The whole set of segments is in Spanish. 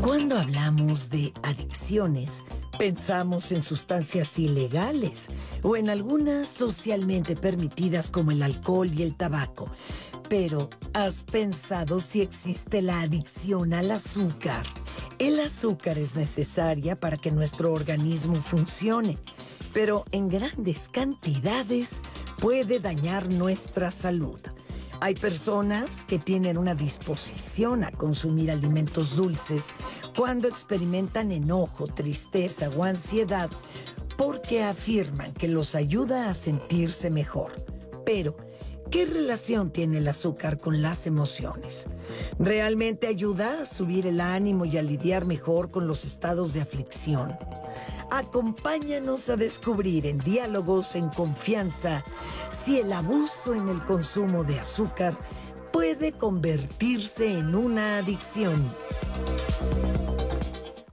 Cuando hablamos de adicciones, pensamos en sustancias ilegales o en algunas socialmente permitidas como el alcohol y el tabaco. Pero, ¿has pensado si existe la adicción al azúcar? El azúcar es necesaria para que nuestro organismo funcione, pero en grandes cantidades puede dañar nuestra salud. Hay personas que tienen una disposición a consumir alimentos dulces cuando experimentan enojo, tristeza o ansiedad porque afirman que los ayuda a sentirse mejor. Pero, ¿qué relación tiene el azúcar con las emociones? ¿Realmente ayuda a subir el ánimo y a lidiar mejor con los estados de aflicción? Acompáñanos a descubrir en diálogos en confianza si el abuso en el consumo de azúcar puede convertirse en una adicción.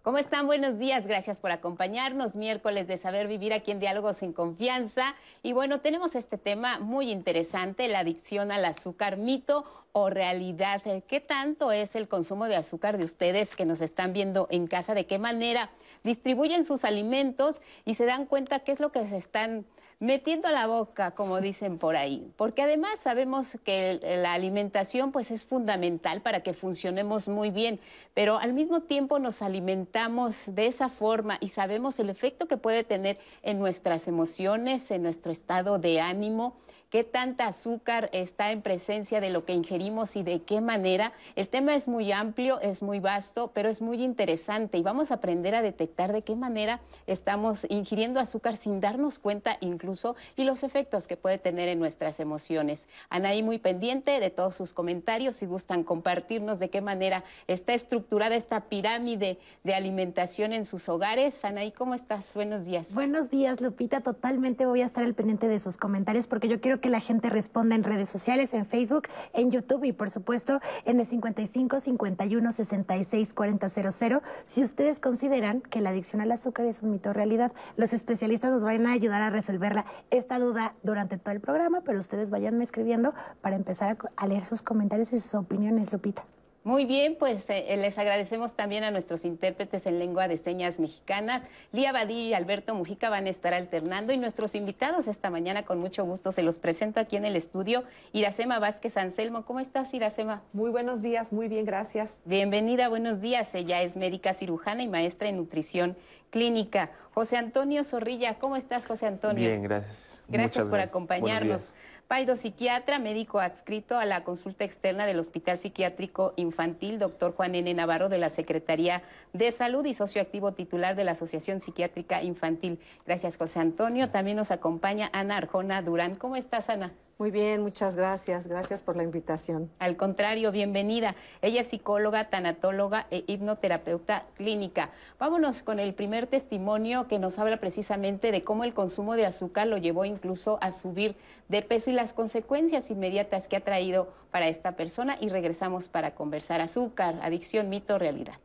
¿Cómo están? Buenos días, gracias por acompañarnos. Miércoles de Saber Vivir aquí en Diálogos en Confianza. Y bueno, tenemos este tema muy interesante, la adicción al azúcar, mito o realidad. ¿Qué tanto es el consumo de azúcar de ustedes que nos están viendo en casa? ¿De qué manera distribuyen sus alimentos y se dan cuenta qué es lo que se están metiendo la boca, como dicen por ahí, porque además sabemos que la alimentación pues es fundamental para que funcionemos muy bien, pero al mismo tiempo nos alimentamos de esa forma y sabemos el efecto que puede tener en nuestras emociones, en nuestro estado de ánimo qué tanta azúcar está en presencia de lo que ingerimos y de qué manera. El tema es muy amplio, es muy vasto, pero es muy interesante y vamos a aprender a detectar de qué manera estamos ingiriendo azúcar sin darnos cuenta incluso y los efectos que puede tener en nuestras emociones. Anaí muy pendiente de todos sus comentarios, si gustan compartirnos de qué manera está estructurada esta pirámide de alimentación en sus hogares. Anaí, ¿cómo estás? Buenos días. Buenos días, Lupita. Totalmente voy a estar al pendiente de sus comentarios porque yo quiero que que la gente responda en redes sociales, en Facebook, en YouTube y por supuesto en el 55 51 66 40 00. Si ustedes consideran que la adicción al azúcar es un mito realidad, los especialistas nos van a ayudar a resolverla esta duda durante todo el programa, pero ustedes vayanme escribiendo para empezar a leer sus comentarios y sus opiniones, Lupita. Muy bien, pues eh, les agradecemos también a nuestros intérpretes en lengua de señas mexicana. Lía Badí y Alberto Mujica van a estar alternando y nuestros invitados esta mañana con mucho gusto se los presento aquí en el estudio. Iracema Vázquez Anselmo, ¿cómo estás Iracema? Muy buenos días, muy bien, gracias. Bienvenida, buenos días. Ella es médica cirujana y maestra en nutrición clínica. José Antonio Zorrilla, ¿cómo estás José Antonio? Bien, gracias. Gracias por acompañarnos. Paido psiquiatra, médico adscrito a la consulta externa del Hospital Psiquiátrico Infantil, doctor Juan N. Navarro de la Secretaría de Salud y socio activo titular de la Asociación Psiquiátrica Infantil. Gracias, José Antonio. También nos acompaña Ana Arjona Durán. ¿Cómo estás, Ana? Muy bien, muchas gracias. Gracias por la invitación. Al contrario, bienvenida. Ella es psicóloga, tanatóloga e hipnoterapeuta clínica. Vámonos con el primer testimonio que nos habla precisamente de cómo el consumo de azúcar lo llevó incluso a subir de peso y las consecuencias inmediatas que ha traído para esta persona. Y regresamos para conversar azúcar, adicción, mito, realidad.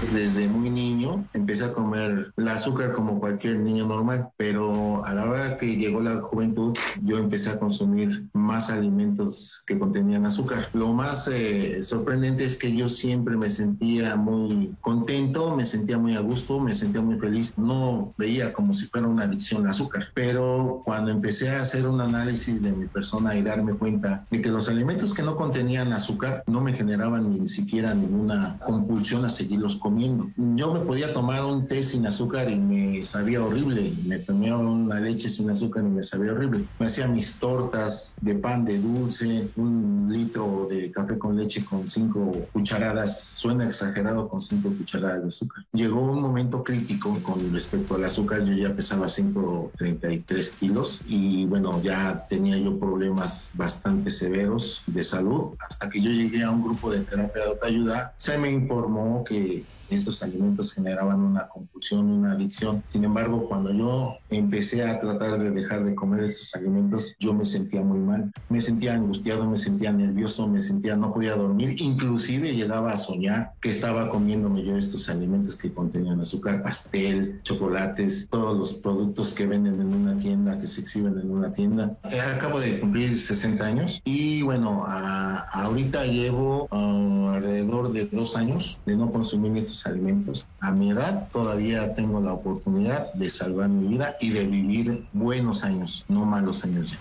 Desde muy niño empecé a comer el azúcar como cualquier niño normal, pero a la hora que llegó la juventud yo empecé a consumir más alimentos que contenían azúcar. Lo más eh, sorprendente es que yo siempre me sentía muy contento, me sentía muy a gusto, me sentía muy feliz. No veía como si fuera una adicción al azúcar, pero cuando empecé a hacer un análisis de mi persona y darme cuenta de que los alimentos que no contenían azúcar no me generaban ni siquiera ninguna compulsión a seguirlos comiendo yo me podía tomar un té sin azúcar y me sabía horrible. Me tomé una leche sin azúcar y me sabía horrible. Me hacía mis tortas de pan de dulce, un litro de café con leche con cinco cucharadas. Suena exagerado con cinco cucharadas de azúcar. Llegó un momento crítico con respecto al azúcar. Yo ya pesaba 133 kilos y bueno, ya tenía yo problemas bastante severos de salud. Hasta que yo llegué a un grupo de terapia de autoayuda, se me informó que Estos alimentos generaban una compulsión, una adicción. Sin embargo, cuando yo empecé a tratar de dejar de comer estos alimentos, yo me sentía muy mal. Me sentía angustiado, me sentía nervioso, me sentía no podía dormir. Inclusive llegaba a soñar que estaba comiéndome yo estos alimentos que contenían azúcar, pastel, chocolates, todos los productos que venden en una tienda, que se exhiben en una tienda. Eh, acabo de cumplir 60 años y bueno, ahorita llevo ah, alrededor de dos años de no consumir estos alimentos. A mi edad todavía tengo la oportunidad de salvar mi vida y de vivir buenos años, no malos años ya.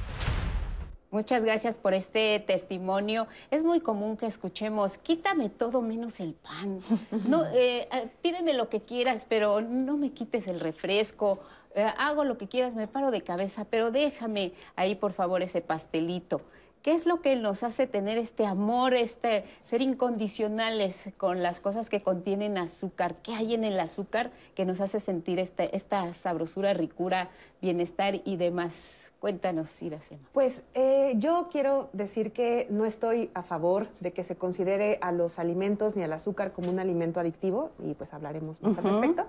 Muchas gracias por este testimonio. Es muy común que escuchemos, quítame todo menos el pan. No, eh, eh, pídeme lo que quieras, pero no me quites el refresco. Eh, hago lo que quieras, me paro de cabeza, pero déjame ahí, por favor, ese pastelito. ¿Qué es lo que nos hace tener este amor, este ser incondicionales con las cosas que contienen azúcar? ¿Qué hay en el azúcar que nos hace sentir este, esta sabrosura, ricura, bienestar y demás? Cuéntanos, Iracema. Pues eh, yo quiero decir que no estoy a favor de que se considere a los alimentos ni al azúcar como un alimento adictivo, y pues hablaremos más al respecto.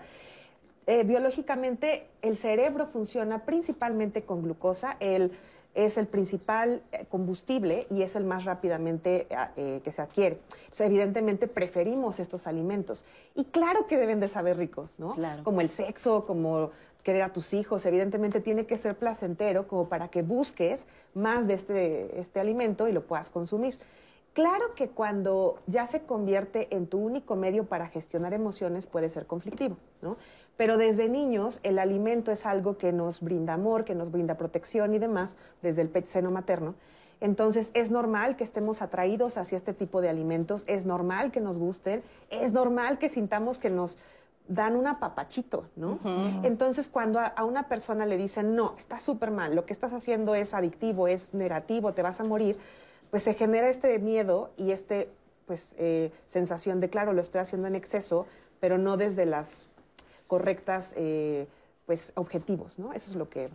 Eh, biológicamente, el cerebro funciona principalmente con glucosa. El, es el principal eh, combustible y es el más rápidamente que se adquiere. Entonces, evidentemente preferimos estos alimentos. Y claro que deben de saber ricos, ¿no? Como el sexo, como querer a tus hijos, evidentemente tiene que ser placentero como para que busques más de este, este alimento y lo puedas consumir. Claro que cuando ya se convierte en tu único medio para gestionar emociones puede ser conflictivo, ¿no? Pero desde niños el alimento es algo que nos brinda amor, que nos brinda protección y demás, desde el seno materno. Entonces es normal que estemos atraídos hacia este tipo de alimentos, es normal que nos gusten, es normal que sintamos que nos dan un apapachito, ¿no? Entonces, cuando a, una persona le dicen, no, está súper mal, lo que estás haciendo es adictivo, es negativo, te vas a morir, pues se genera este miedo y este, pues, eh, sensación de, claro, lo estoy haciendo en exceso, pero no desde las correctas, eh, pues, objetivos, ¿no? Eso es lo que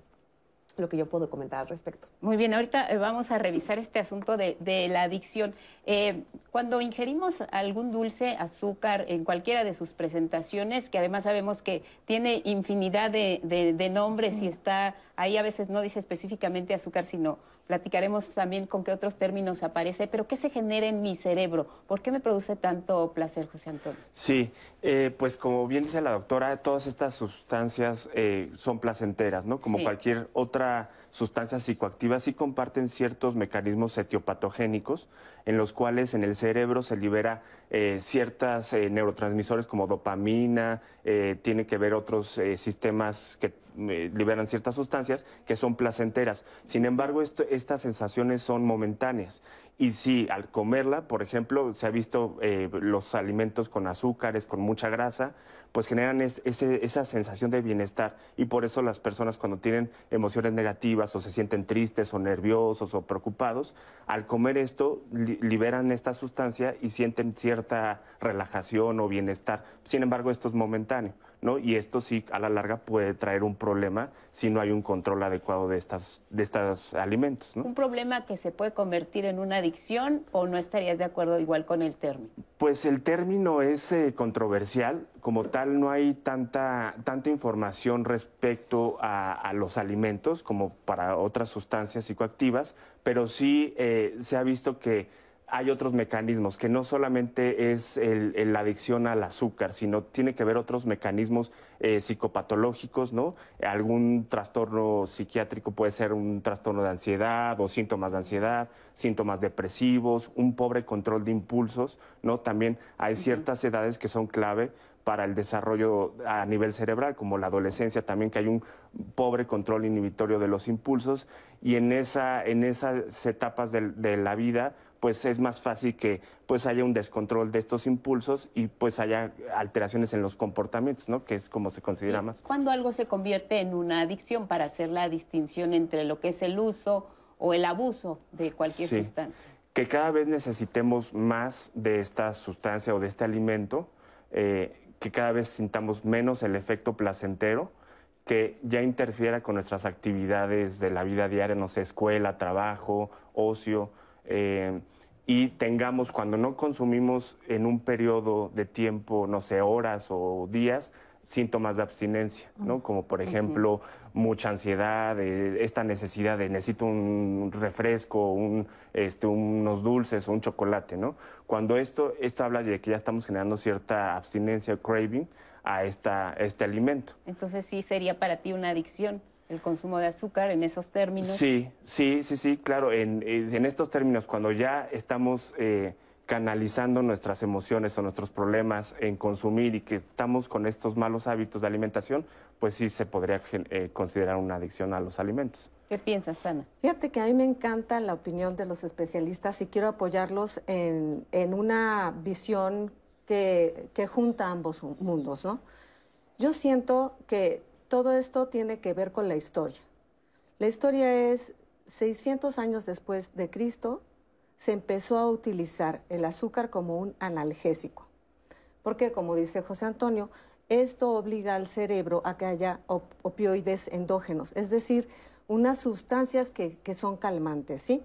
lo que yo puedo comentar al respecto. Muy bien, ahorita eh, vamos a revisar este asunto de, la adicción. Eh, cuando ingerimos algún dulce, azúcar, en cualquiera de sus presentaciones, que además sabemos que tiene infinidad de, de nombres y está ahí a veces no dice específicamente azúcar, sino platicaremos también con qué otros términos aparece, pero ¿qué se genera en mi cerebro? ¿Por qué me produce tanto placer, José Antonio? Sí, eh, pues como bien dice la doctora, todas estas sustancias eh, son placenteras, ¿no? Como cualquier otra sustancia psicoactiva, sí comparten ciertos mecanismos etiopatogénicos en los cuales en el cerebro se libera eh, ciertas neurotransmisores como dopamina, tiene que ver otros sistemas que liberan ciertas sustancias que son placenteras. Sin embargo, estas sensaciones son momentáneas. Y si al comerla, por ejemplo, se ha visto eh, los alimentos con azúcares, con mucha grasa, pues generan esa sensación de bienestar. Y por eso las personas cuando tienen emociones negativas o se sienten tristes o nerviosos o preocupados, al comer esto liberan esta sustancia y sienten cierta relajación o bienestar. Sin embargo, esto es momentáneo. ¿No? Y esto sí a la larga puede traer un problema si no hay un control adecuado de estas de estos alimentos, Un problema que se puede convertir en una adicción o no estarías de acuerdo igual con el término. Pues el término es eh, controversial, como tal no hay tanta tanta información respecto a, los alimentos como para otras sustancias psicoactivas, pero sí eh, se ha visto que hay otros mecanismos, que no solamente es la adicción al azúcar, sino tiene que ver otros mecanismos eh, psicopatológicos, ¿no? Algún trastorno psiquiátrico puede ser un trastorno de ansiedad o síntomas de ansiedad, síntomas depresivos, un pobre control de impulsos, ¿no? También hay ciertas edades que son clave para el desarrollo a nivel cerebral, como la adolescencia también, que hay un pobre control inhibitorio de los impulsos, y en, esa, en esas etapas de la vida pues es más fácil que pues haya un descontrol de estos impulsos y pues haya alteraciones en los comportamientos, ¿no? Que es como se considera más. Cuando algo se convierte en una adicción para hacer la distinción entre lo que es el uso o el abuso de cualquier sustancia. Que cada vez necesitemos más de esta sustancia o de este alimento, eh, que cada vez sintamos menos el efecto placentero, que ya interfiera con nuestras actividades de la vida diaria, no sé, escuela, trabajo, ocio. Eh, y tengamos, cuando no consumimos en un periodo de tiempo, no sé, horas o días, síntomas de abstinencia, ¿no? Como por ejemplo mucha ansiedad, eh, esta necesidad de necesito un refresco, un, este, unos dulces o un chocolate, ¿no? Cuando esto, esto habla de que ya estamos generando cierta abstinencia, craving a esta, este alimento. Entonces sí sería para ti una adicción el consumo de azúcar en esos términos. Sí, sí, sí, sí, claro, en, en estos términos, cuando ya estamos... Eh, canalizando nuestras emociones o nuestros problemas en consumir y que estamos con estos malos hábitos de alimentación, pues sí se podría eh, considerar una adicción a los alimentos. ¿Qué piensas, Ana? Fíjate que a mí me encanta la opinión de los especialistas y quiero apoyarlos en, una visión que, que, junta ambos mundos, ¿no? Yo siento que todo esto tiene que ver con la historia. La historia es 600 años después de Cristo, se empezó a utilizar el azúcar como un analgésico. Porque, como dice José Antonio, esto obliga al cerebro a que haya opioides endógenos, es decir, unas sustancias que, son calmantes, ¿sí?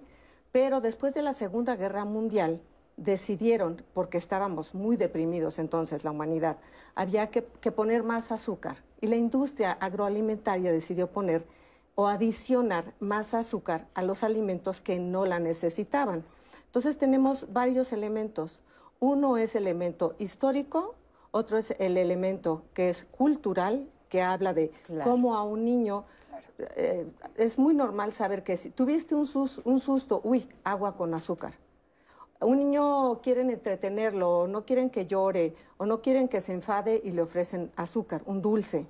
Pero después de la Segunda Guerra Mundial, decidieron, porque estábamos muy deprimidos entonces la humanidad, había que, que, poner más azúcar. Y la industria agroalimentaria decidió poner o adicionar más azúcar a los alimentos que no la necesitaban. Entonces tenemos varios elementos. Uno es el elemento histórico, otro es el elemento que es cultural, que habla de cómo a un niño eh, es muy normal saber que si tuviste un, un susto, uy, agua con azúcar. Un niño quieren entretenerlo, o no quieren que llore, o no quieren que se enfade y le ofrecen azúcar, un dulce.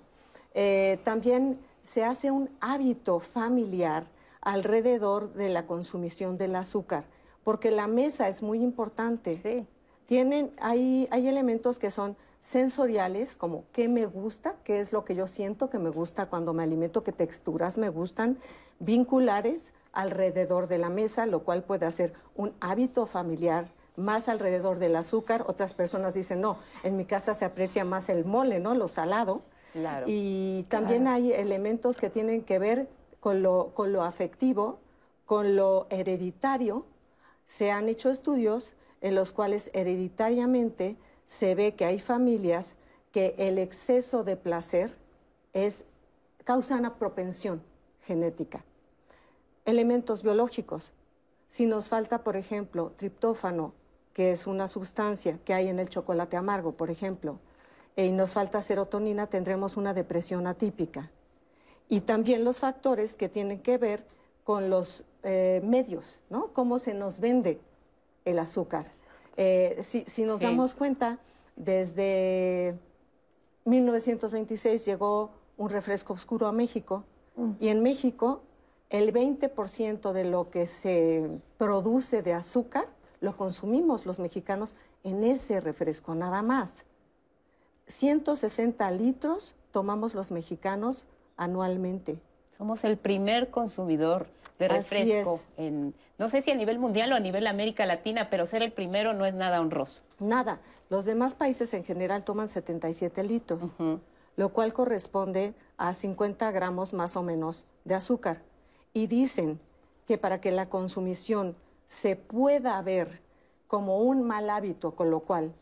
Eh, también se hace un hábito familiar alrededor de la consumición del azúcar porque la mesa es muy importante. Tienen, hay, hay elementos que son sensoriales, como qué me gusta, qué es lo que yo siento que me gusta cuando me alimento, qué texturas me gustan, vinculares alrededor de la mesa, lo cual puede hacer un hábito familiar más alrededor del azúcar. Otras personas dicen, no, en mi casa se aprecia más el mole, ¿no? Lo salado. Claro. Y también hay elementos que tienen que ver con lo, con lo afectivo, con lo hereditario, se han hecho estudios en los cuales hereditariamente se ve que hay familias que el exceso de placer es, causa una propensión genética. Elementos biológicos. Si nos falta, por ejemplo, triptófano, que es una sustancia que hay en el chocolate amargo, por ejemplo, y nos falta serotonina, tendremos una depresión atípica. Y también los factores que tienen que ver con los eh, medios, ¿no? Cómo se nos vende el azúcar. Eh, si, nos damos cuenta, desde 1926 llegó un refresco oscuro a México mm. y en México el 20% de lo que se produce de azúcar lo consumimos los mexicanos en ese refresco, nada más. 160 litros tomamos los mexicanos anualmente. Somos el primer consumidor de refresco en no sé si a nivel mundial o a nivel América Latina, pero ser el primero no es nada honroso. Nada. Los demás países en general toman 77 litros, lo cual corresponde a 50 gramos más o menos de azúcar. Y dicen que para que la consumición se pueda ver como un mal hábito, con lo cual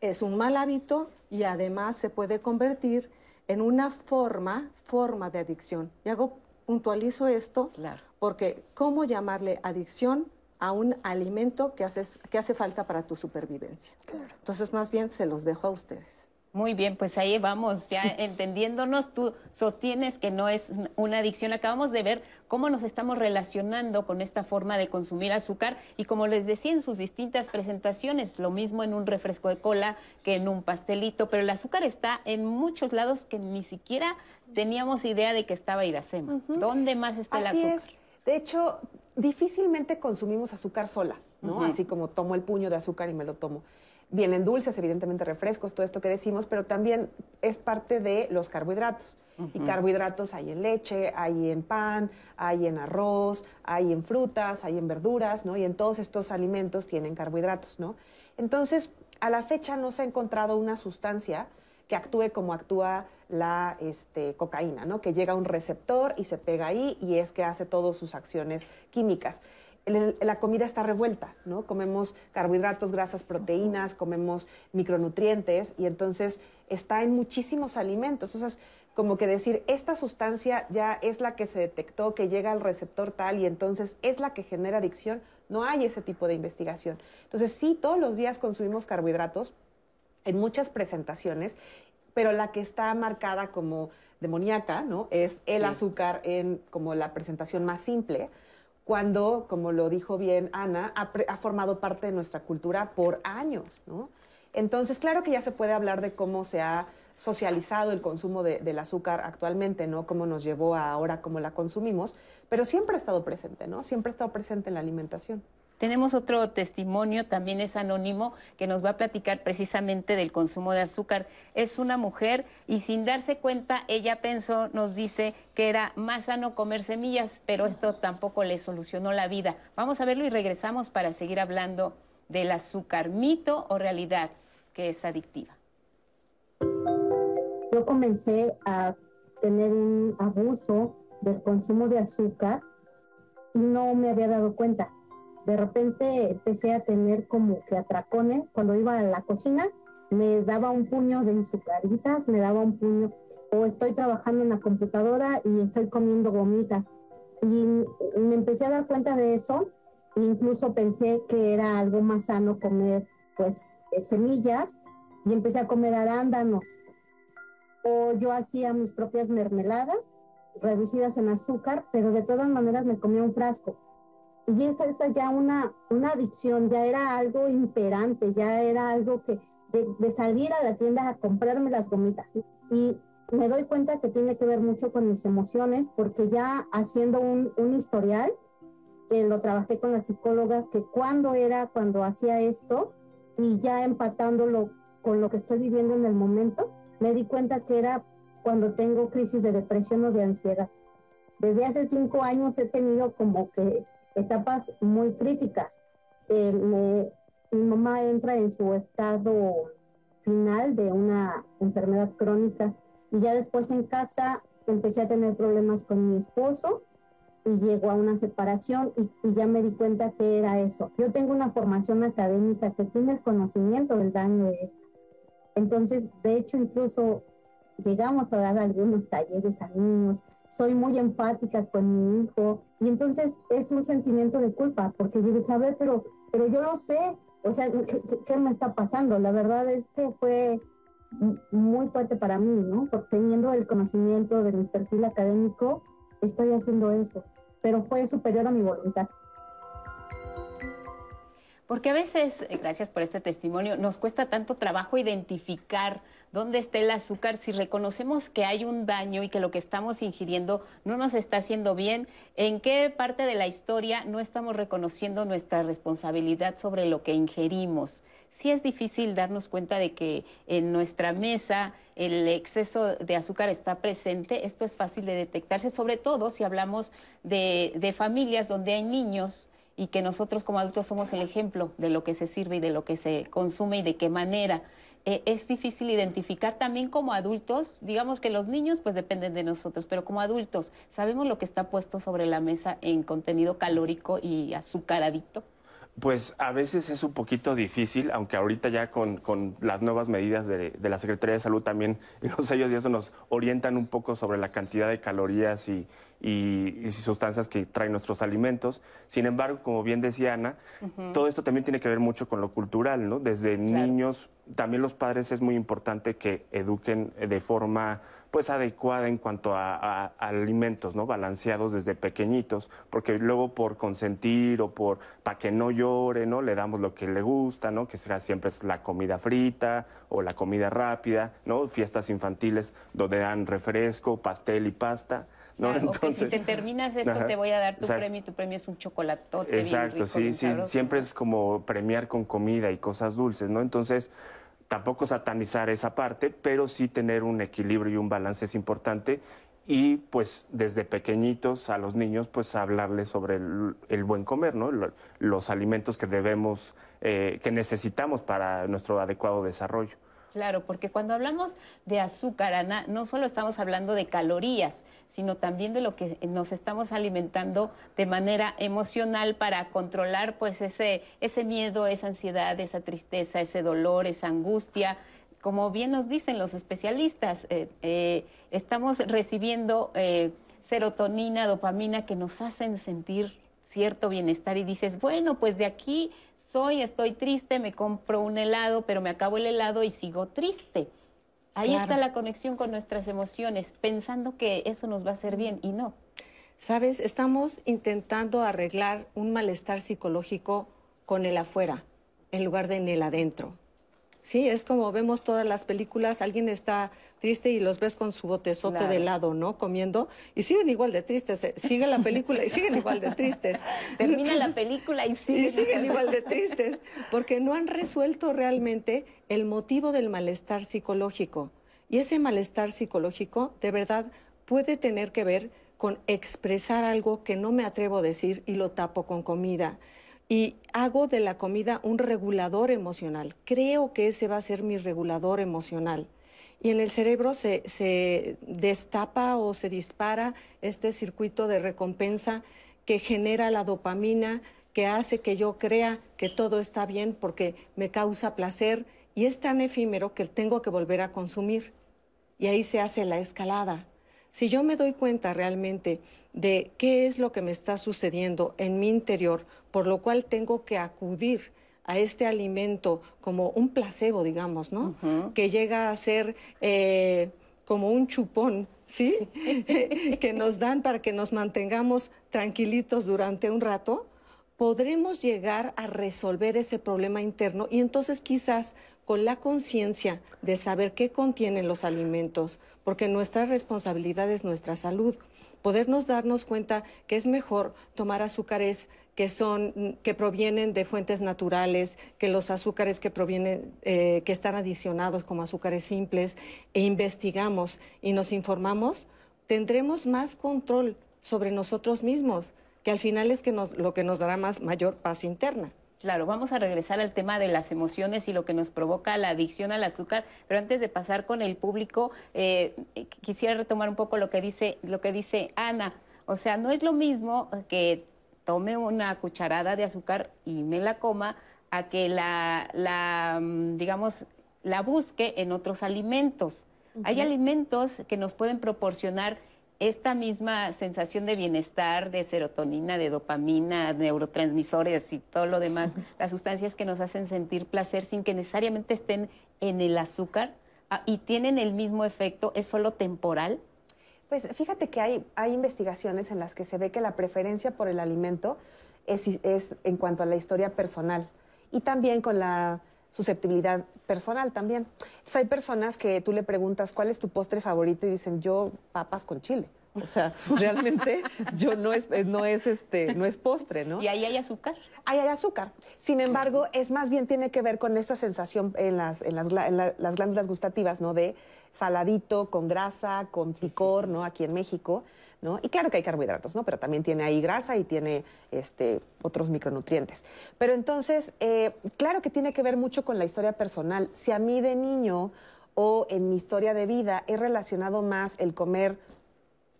es un mal hábito y además se puede convertir en una forma, forma de adicción. Y hago puntualizo esto porque ¿cómo llamarle adicción a un alimento que, que hace falta para tu supervivencia? Entonces, más bien se los dejo a ustedes. Muy bien, pues ahí vamos ya entendiéndonos. Tú sostienes que no es una adicción. Acabamos de ver cómo nos estamos relacionando con esta forma de consumir azúcar y como les decía en sus distintas presentaciones, lo mismo en un refresco de cola que en un pastelito, pero el azúcar está en muchos lados que ni siquiera teníamos idea de que estaba Iracema. ¿Dónde más está el azúcar? Es. De hecho, difícilmente consumimos azúcar sola, ¿no? Así como tomo el puño de azúcar y me lo tomo. Vienen dulces, evidentemente refrescos, todo esto que decimos, pero también es parte de los carbohidratos. Y carbohidratos hay en leche, hay en pan, hay en arroz, hay en frutas, hay en verduras, ¿no? Y en todos estos alimentos tienen carbohidratos, ¿no? Entonces, a la fecha no se ha encontrado una sustancia que actúe como actúa la este, cocaína, ¿no? Que llega a un receptor y se pega ahí y es que hace todas sus acciones químicas. La comida está revuelta, ¿no? Comemos carbohidratos, grasas, proteínas, comemos micronutrientes y entonces está en muchísimos alimentos. O sea, es como que decir, esta sustancia ya es la que se detectó, que llega al receptor tal y entonces es la que genera adicción. No hay ese tipo de investigación. Entonces, sí, todos los días consumimos carbohidratos en muchas presentaciones, pero la que está marcada como demoníaca, ¿no? Es el azúcar en como la presentación más simple cuando, como lo dijo bien Ana, ha, formado parte de nuestra cultura por años, ¿no? Entonces, claro que ya se puede hablar de cómo se ha socializado el consumo del azúcar actualmente, ¿no? Cómo nos llevó a ahora cómo la consumimos, pero siempre ha estado presente, ¿no? Siempre ha estado presente en la alimentación. Tenemos otro testimonio, también es anónimo, que nos va a platicar precisamente del consumo de azúcar. Es una mujer y sin darse cuenta, ella pensó, nos dice que era más sano comer semillas, pero esto tampoco le solucionó la vida. Vamos a verlo y regresamos para seguir hablando del azúcar, mito o realidad que es adictiva. Yo comencé a tener un abuso del consumo de azúcar y no me había dado cuenta de repente empecé a tener como que atracones cuando iba a la cocina, me daba un puño de azucaritas, me daba un puño, o estoy trabajando en la computadora y estoy comiendo gomitas. Y me empecé a dar cuenta de eso, e incluso pensé que era algo más sano comer pues eh, semillas y empecé a comer arándanos. O yo hacía mis propias mermeladas reducidas en azúcar, pero de todas maneras me comía un frasco y esa, es ya una, una adicción, ya era algo imperante, ya era algo que de, salir a la tienda a comprarme las gomitas. Y me doy cuenta que tiene que ver mucho con mis emociones, porque ya haciendo un, un historial, que lo trabajé con la psicóloga, que cuando era cuando hacía esto, y ya empatándolo con lo que estoy viviendo en el momento, me di cuenta que era cuando tengo crisis de depresión o de ansiedad. Desde hace cinco años he tenido como que etapas muy críticas. Eh, mi mamá entra en su estado final de una enfermedad crónica y ya después en casa empecé a tener problemas con mi esposo y llegó a una separación y, y, ya me di cuenta que era eso. Yo tengo una formación académica que tiene el conocimiento del daño de esto. Entonces, de hecho, incluso llegamos a dar algunos talleres a niños, soy muy empática con mi hijo y entonces es un sentimiento de culpa porque yo dije, a ver, pero, pero yo lo sé, o sea, ¿qué, me está pasando? La verdad es que fue muy fuerte para mí, ¿no? Porque teniendo el conocimiento de mi perfil académico, estoy haciendo eso, pero fue superior a mi voluntad. Porque a veces, eh, gracias por este testimonio, nos cuesta tanto trabajo identificar dónde está el azúcar si reconocemos que hay un daño y que lo que estamos ingiriendo no nos está haciendo bien, en qué parte de la historia no estamos reconociendo nuestra responsabilidad sobre lo que ingerimos. Sí es difícil darnos cuenta de que en nuestra mesa el exceso de azúcar está presente. Esto es fácil de detectarse, sobre todo si hablamos de, de familias donde hay niños y que nosotros como adultos somos el ejemplo de lo que se sirve y de lo que se consume y de qué manera. Eh, es difícil identificar también como adultos, digamos que los niños pues dependen de nosotros, pero como adultos, ¿sabemos lo que está puesto sobre la mesa en contenido calórico y azucaradito? Pues a veces es un poquito difícil, aunque ahorita ya con, las nuevas medidas de, la Secretaría de Salud también en los sellos de eso nos orientan un poco sobre la cantidad de calorías y, sustancias que traen nuestros alimentos. Sin embargo, como bien decía Ana, todo esto también tiene que ver mucho con lo cultural, ¿no? Desde niños, también los padres es muy importante que eduquen de forma pues adecuada en cuanto a, alimentos, ¿no? Balanceados desde pequeñitos, porque luego por consentir o por para que no llore, ¿no? Le damos lo que le gusta, ¿no? Que sea siempre es la comida frita o la comida rápida, ¿no? Fiestas infantiles donde dan refresco, pastel y pasta. ¿no? Entonces, si te terminas esto, te voy a dar tu premio y tu premio es un chocolatote. Exacto, sí, sí, siempre es como premiar con comida y cosas dulces, ¿no? Entonces, tampoco satanizar esa parte, pero sí tener un equilibrio y un balance es importante y pues desde pequeñitos a los niños pues hablarles sobre el, buen comer, ¿no? Los alimentos que debemos, eh, que necesitamos para nuestro adecuado desarrollo. Claro, porque cuando hablamos de azúcar, Ana, no solo estamos hablando de calorías, sino también de lo que nos estamos alimentando de manera emocional para controlar pues ese, ese miedo, esa ansiedad, esa tristeza, ese dolor, esa angustia. Como bien nos dicen los especialistas, eh, eh, estamos recibiendo eh, serotonina, dopamina que nos hacen sentir cierto bienestar y dices, bueno, pues de aquí soy, estoy triste, me compro un helado, pero me acabo el helado y sigo triste. Ahí está la conexión con nuestras emociones, pensando que eso nos va a hacer bien y no. Sabes, estamos intentando arreglar un malestar psicológico con el afuera, en lugar de en el adentro. Sí, es como vemos todas las películas, alguien está triste y los ves con su botezote de helado, ¿no? Comiendo y siguen igual de tristes. Eh, sigue la película y siguen igual de tristes. Termina la película y siguen, y siguen igual de tristes porque no han resuelto realmente el motivo del malestar psicológico. Y ese malestar psicológico de verdad puede tener que ver con expresar algo que no me atrevo a decir y lo tapo con comida y hago de la comida un regulador emocional. Creo que ese va a ser mi regulador emocional. Y en el cerebro se, destapa o se dispara este circuito de recompensa que genera la dopamina, que hace que yo crea que todo está bien porque me causa placer y es tan efímero que tengo que volver a consumir. Y ahí se hace la escalada. Si yo me doy cuenta realmente de qué es lo que me está sucediendo en mi interior, por lo cual tengo que acudir a este alimento como un placebo, digamos, ¿no? Que llega a ser eh, como un chupón, ¿sí? que nos dan para que nos mantengamos tranquilitos durante un rato, podremos llegar a resolver ese problema interno y entonces quizás con la conciencia de saber qué contienen los alimentos, porque nuestra responsabilidad es nuestra salud. Podernos darnos cuenta que es mejor tomar azúcares que son que provienen de fuentes naturales, que los azúcares que provienen eh, que están adicionados como azúcares simples e investigamos y nos informamos, tendremos más control sobre nosotros mismos, que al final es que nos, lo que nos dará más mayor paz interna. Claro, vamos a regresar al tema de las emociones y lo que nos provoca la adicción al azúcar, pero antes de pasar con el público, eh, quisiera retomar un poco lo que dice, lo que dice Ana. O sea, no es lo mismo que tome una cucharada de azúcar y me la coma a que la, la mm, digamos, la busque en otros alimentos. Hay alimentos que nos pueden proporcionar esta misma sensación de bienestar, de serotonina, de dopamina, neurotransmisores y todo lo demás, las sustancias que nos hacen sentir placer sin que necesariamente estén en el azúcar ah, y tienen el mismo efecto, ¿es solo temporal? Pues fíjate que hay, hay investigaciones en las que se ve que la preferencia por el alimento es, es en cuanto a la historia personal y también con la susceptibilidad personal también. Entonces hay personas que tú le preguntas cuál es tu postre favorito y dicen yo papas con chile. O sea, realmente yo no es, no es este, no es postre, ¿no? ¿Y ahí hay azúcar? Hay azúcar. Sin embargo, es más bien tiene que ver con esta sensación en las, en las, las glándulas gustativas, ¿no? De saladito, con grasa, con picor, ¿no? Aquí en México. Y claro que hay carbohidratos, ¿no? Pero también tiene ahí grasa y tiene este, otros micronutrientes. Pero entonces, eh, claro que tiene que ver mucho con la historia personal. Si a mí de niño o en mi historia de vida he relacionado más el comer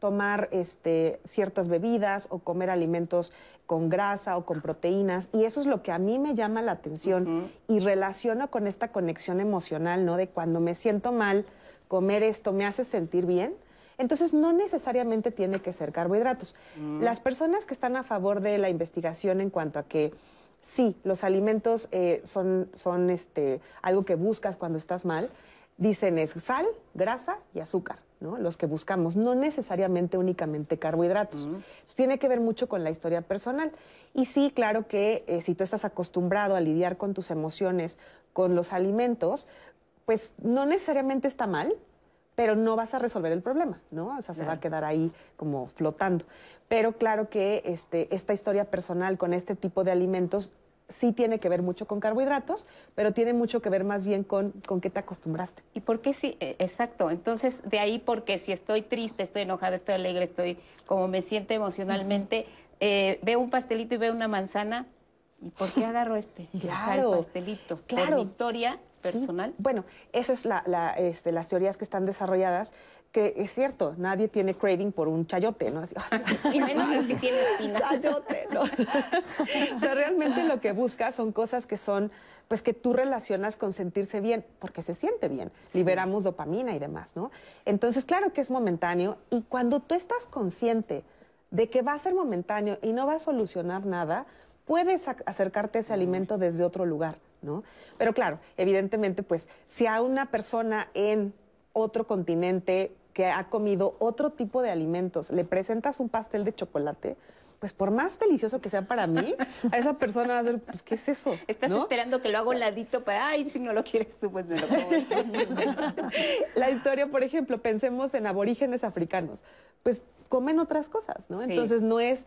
tomar este, ciertas bebidas o comer alimentos con grasa o con proteínas y eso es lo que a mí me llama la atención y relaciono con esta conexión emocional, ¿no? De cuando me siento mal, comer esto me hace sentir bien entonces, no necesariamente tiene que ser carbohidratos. Mm. Las personas que están a favor de la investigación en cuanto a que sí, los alimentos eh, son, son este, algo que buscas cuando estás mal, dicen es sal, grasa y azúcar. ¿No? Los que buscamos, no necesariamente únicamente carbohidratos. Tiene que ver mucho con la historia personal. Y sí, claro que eh, si tú estás acostumbrado a lidiar con tus emociones, con los alimentos, pues no necesariamente está mal, pero no vas a resolver el problema, ¿no? O sea, se va a quedar ahí como flotando. Pero claro que este, esta historia personal con este tipo de alimentos sí tiene que ver mucho con carbohidratos, pero tiene mucho que ver más bien con, con qué te acostumbraste. ¿Y por qué sí? Eh, exacto. Entonces, de ahí porque si estoy triste, estoy enojada, estoy alegre, estoy como me siento emocionalmente, eh, veo un pastelito y veo una manzana, ¿y por qué agarro este? Claro. El pastelito. Claro. Por mi historia personal? Bueno, esas es la, este, las teorías que están desarrolladas que es cierto, nadie tiene craving por un chayote, ¿no? y menos si tiene espinas. Chayote, ¿no? o sea, realmente lo que buscas son cosas que son, pues que tú relacionas con sentirse bien, porque se siente bien. Liberamos dopamina y demás, ¿no? Entonces, claro que es momentáneo y cuando tú estás consciente de que va a ser momentáneo y no va a solucionar nada, puedes acercarte a ese alimento desde otro lugar, ¿no? Pero claro, evidentemente, pues si a una persona en otro continente que ha comido otro tipo de alimentos, le presentas un pastel de chocolate, pues por más delicioso que sea para mí, a esa persona va a decir, pues, ¿qué es eso? Estás esperando que lo haga un ladito para, ay, si no lo quieres tú, pues me lo como. La historia, por ejemplo, pensemos en aborígenes africanos, pues comen otras cosas, ¿no? Entonces no es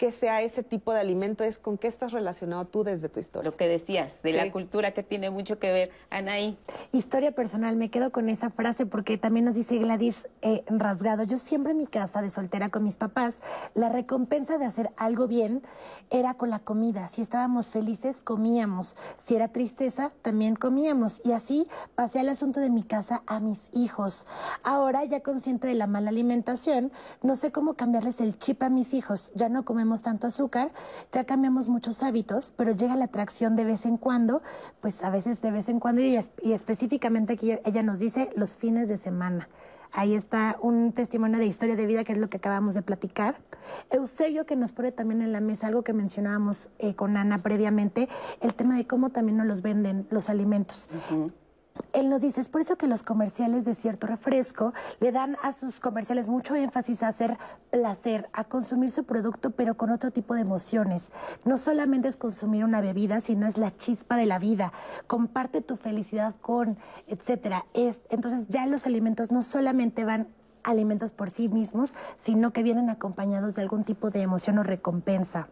que sea ese tipo de alimento, es con qué estás relacionado tú desde tu historia. Lo que decías, de la cultura que tiene mucho que ver. Anaí. Historia personal, me quedo con esa frase porque también nos dice Gladys eh, Rasgado. Yo siempre en mi casa de soltera con mis papás, la recompensa de hacer algo bien era con la comida. Si estábamos felices, comíamos. Si era tristeza, también comíamos. Y así pasé al asunto de mi casa a mis hijos. Ahora, ya consciente de la mala alimentación, no sé cómo cambiarles el chip a mis hijos. Ya no comemos tanto azúcar, ya cambiamos muchos hábitos, pero llega la atracción de vez en cuando, pues a veces de vez en cuando, y, específicamente aquí ella nos dice los fines de semana. Ahí está un testimonio de historia de vida que es lo que acabamos de platicar. Eusebio que nos pone también en la mesa algo que mencionábamos eh, con Ana previamente, el tema de cómo también nos los venden los alimentos. Él nos dice, es por eso que los comerciales de cierto refresco le dan a sus comerciales mucho énfasis a hacer placer, a consumir su producto, pero con otro tipo de emociones. No solamente es consumir una bebida, sino es la chispa de la vida. Comparte tu felicidad con, etcétera. Es, entonces ya los alimentos no solamente van alimentos por sí mismos, sino que vienen acompañados de algún tipo de emoción o recompensa.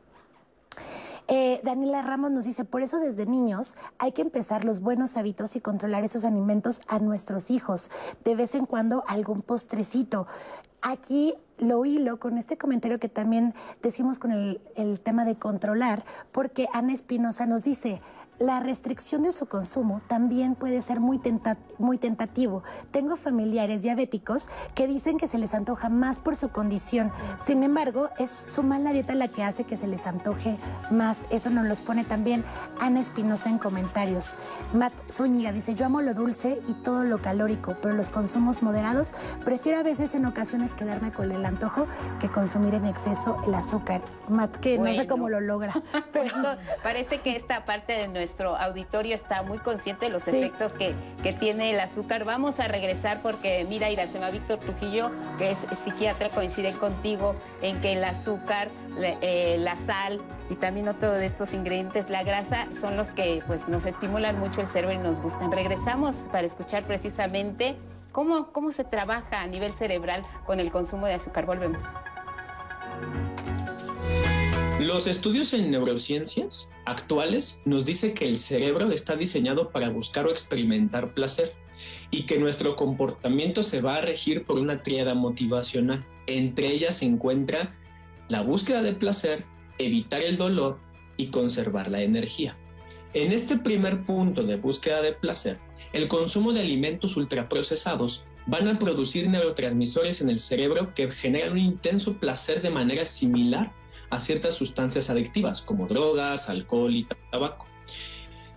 Daniela Ramos nos dice, por eso desde niños hay que empezar los buenos hábitos y controlar esos alimentos a nuestros hijos. De vez en cuando algún postrecito. Aquí lo hilo con este comentario que también decimos con el, el tema de controlar, porque Ana Espinosa nos dice, la restricción de su consumo también puede ser muy, muy tentativo. Tengo familiares diabéticos que dicen que se les antoja más por su condición. Sin embargo, es su mala dieta la que hace que se les antoje más. Eso nos los pone también Ana Espinosa en comentarios. Matt Zúñiga dice, yo amo lo dulce y todo lo calórico, pero los consumos moderados prefiero a veces en ocasiones quedarme con el antojo que consumir en exceso el azúcar. Matt, que no sé cómo lo logra. Pero parece que esta parte de nuestra nuestro auditorio está muy consciente de los efectos que, que, tiene el azúcar. Vamos a regresar porque, mira, Iracema Víctor Trujillo, que es psiquiatra, coincide contigo en que el azúcar, eh, la sal y también otro de estos ingredientes, la grasa, son los que pues, nos estimulan mucho el cerebro y nos gustan. Regresamos para escuchar precisamente cómo, cómo se trabaja a nivel cerebral con el consumo de azúcar. Volvemos. Los estudios en neurociencias actuales nos dicen que el cerebro está diseñado para buscar o experimentar placer y que nuestro comportamiento se va a regir por una tríada motivacional. Entre ellas se encuentra la búsqueda de placer, evitar el dolor y conservar la energía. En este primer punto de búsqueda de placer, el consumo de alimentos ultraprocesados van a producir neurotransmisores en el cerebro que generan un intenso placer de manera similar a ciertas sustancias adictivas como drogas, alcohol y tabaco.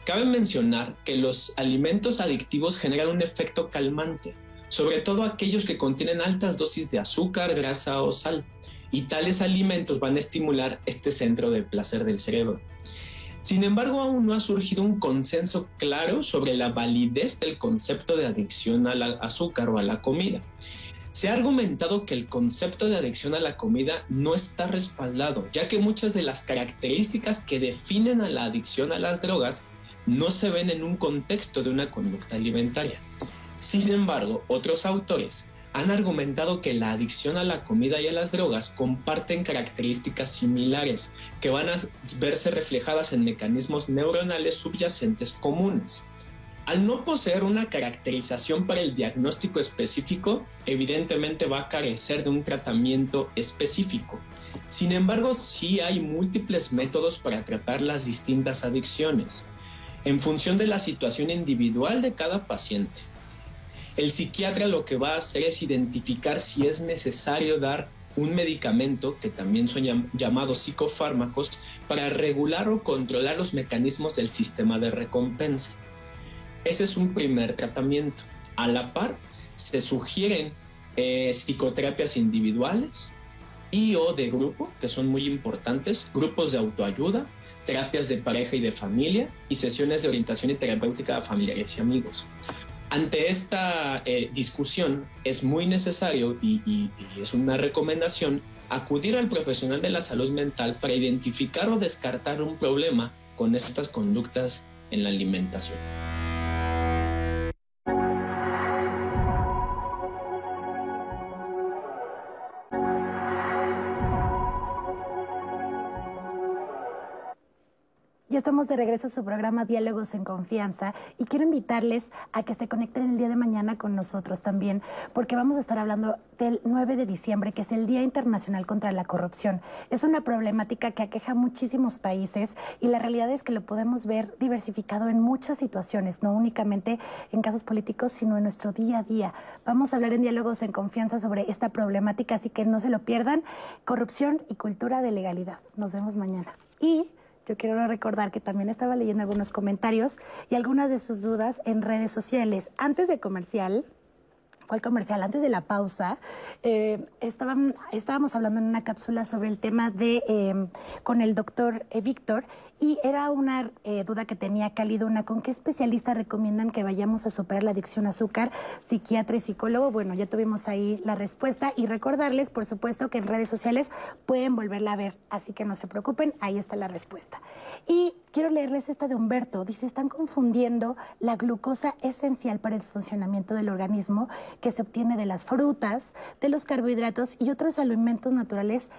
Cabe mencionar que los alimentos adictivos generan un efecto calmante, sobre todo aquellos que contienen altas dosis de azúcar, grasa o sal, y tales alimentos van a estimular este centro de placer del cerebro. Sin embargo, aún no ha surgido un consenso claro sobre la validez del concepto de adicción al azúcar o a la comida. Se ha argumentado que el concepto de adicción a la comida no está respaldado, ya que muchas de las características que definen a la adicción a las drogas no se ven en un contexto de una conducta alimentaria. Sin embargo, otros autores han argumentado que la adicción a la comida y a las drogas comparten características similares que van a verse reflejadas en mecanismos neuronales subyacentes comunes. Al no poseer una caracterización para el diagnóstico específico, evidentemente va a carecer de un tratamiento específico. Sin embargo, sí hay múltiples métodos para tratar las distintas adicciones, en función de la situación individual de cada paciente. el psiquiatra lo que va a hacer es identificar si es necesario dar un medicamento, que también son llamados psicofármacos, para regular o controlar los mecanismos del sistema de recompensa. Ese es un primer tratamiento. A la par, se sugieren eh, psicoterapias individuales y o de grupo, que son muy importantes, grupos de autoayuda, terapias de pareja y de familia y sesiones de orientación y terapéutica a familiares y amigos. Ante esta eh, discusión es muy necesario y es una recomendación acudir al profesional de la salud mental para identificar o descartar un problema con estas conductas en la alimentación. Ya estamos de regreso a su programa Diálogos en Confianza y quiero invitarles a que se conecten el día de mañana con nosotros también, porque vamos a estar hablando del 9 de diciembre, que es el Día Internacional contra la Corrupción. Es una problemática que aqueja muchísimos países y la realidad es que lo podemos ver diversificado en muchas situaciones, no únicamente en casos políticos, sino en nuestro día a día. Vamos a hablar en Diálogos en Confianza sobre esta problemática, así que no se lo pierdan. Corrupción y cultura de legalidad. Nos vemos mañana. Y yo quiero recordar que también estaba leyendo algunos comentarios y algunas de sus dudas en redes sociales. Antes de comercial, el comercial, antes de la pausa, eh, estábamos hablando en una cápsula sobre el tema de eh, con el doctor eh, Víctor y era una eh, duda que tenía Calidona, ¿con qué especialista recomiendan que vayamos a superar la adicción a azúcar? Psiquiatra y psicólogo. Bueno, ya tuvimos ahí la respuesta y recordarles, por supuesto, que en redes sociales pueden volverla a ver, así que no se preocupen, ahí está la respuesta. Y quiero leerles esta de Humberto. Dice, están confundiendo la glucosa esencial para el funcionamiento del organismo que se obtiene de las frutas, de los carbohidratos y otros alimentos naturales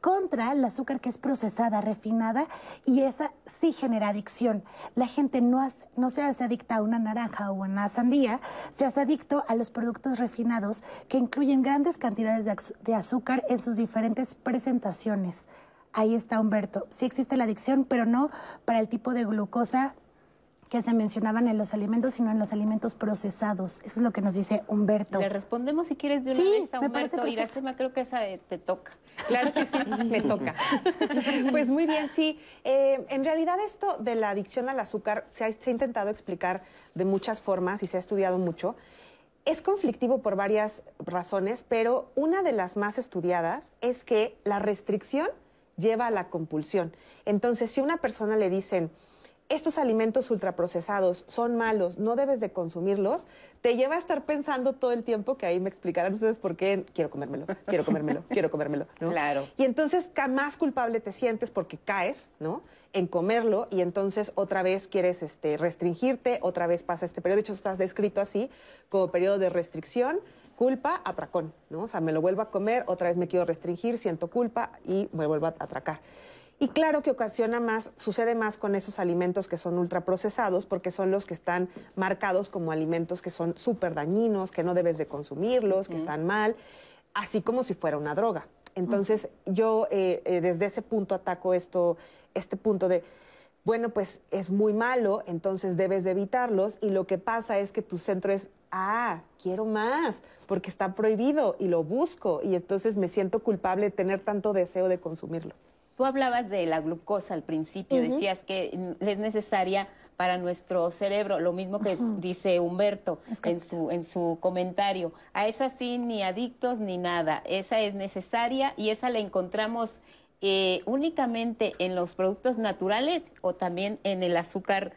contra el azúcar que es procesada, refinada, y esa sí genera adicción. La gente no, no se hace adicta a una naranja o a una sandía, se hace adicto a los productos refinados que incluyen grandes cantidades de, azúcar en sus diferentes presentaciones. Ahí está Humberto. Sí existe la adicción, pero no para el tipo de glucosa que se mencionaban en los alimentos, sino en los alimentos procesados. Eso es lo que nos dice Humberto. Le respondemos si quieres de una sí, vez a Humberto. Iracema, creo que esa te toca. Claro que sí, me toca. Pues muy bien, sí. Eh, en realidad esto de la adicción al azúcar se ha, se ha intentado explicar de muchas formas y se ha estudiado mucho. Es conflictivo por varias razones, pero una de las más estudiadas es que la restricción lleva a la compulsión. Entonces, si a una persona le dicen, estos alimentos ultraprocesados son malos, no debes de consumirlos, te lleva a estar pensando todo el tiempo, que ahí me explicarán ustedes por qué quiero comérmelo, quiero comérmelo, quiero comérmelo. Claro. Y entonces más culpable te sientes porque caes, ¿no? En comerlo y entonces otra vez quieres este, restringirte, otra vez pasa este periodo. De hecho, estás descrito así como periodo de restricción culpa, atracón, ¿no? O sea, me lo vuelvo a comer, otra vez me quiero restringir, siento culpa y me vuelvo a atracar. Y claro que ocasiona más, sucede más con esos alimentos que son ultraprocesados, porque son los que están marcados como alimentos que son súper dañinos, que no debes de consumirlos, que están mal, así como si fuera una droga. Entonces, yo eh, eh, desde ese punto ataco esto, este punto de, bueno, pues es muy malo, entonces debes de evitarlos, y lo que pasa es que tu centro es, ah, quiero más, porque está prohibido, y lo busco, y entonces me siento culpable de tener tanto deseo de consumirlo. Tú hablabas de la glucosa al principio, decías que es necesaria para nuestro cerebro, lo mismo que dice Humberto en su, en su comentario. A esa sí, ni adictos ni nada. Esa es necesaria y esa la encontramos eh, únicamente en los productos naturales o también en el azúcar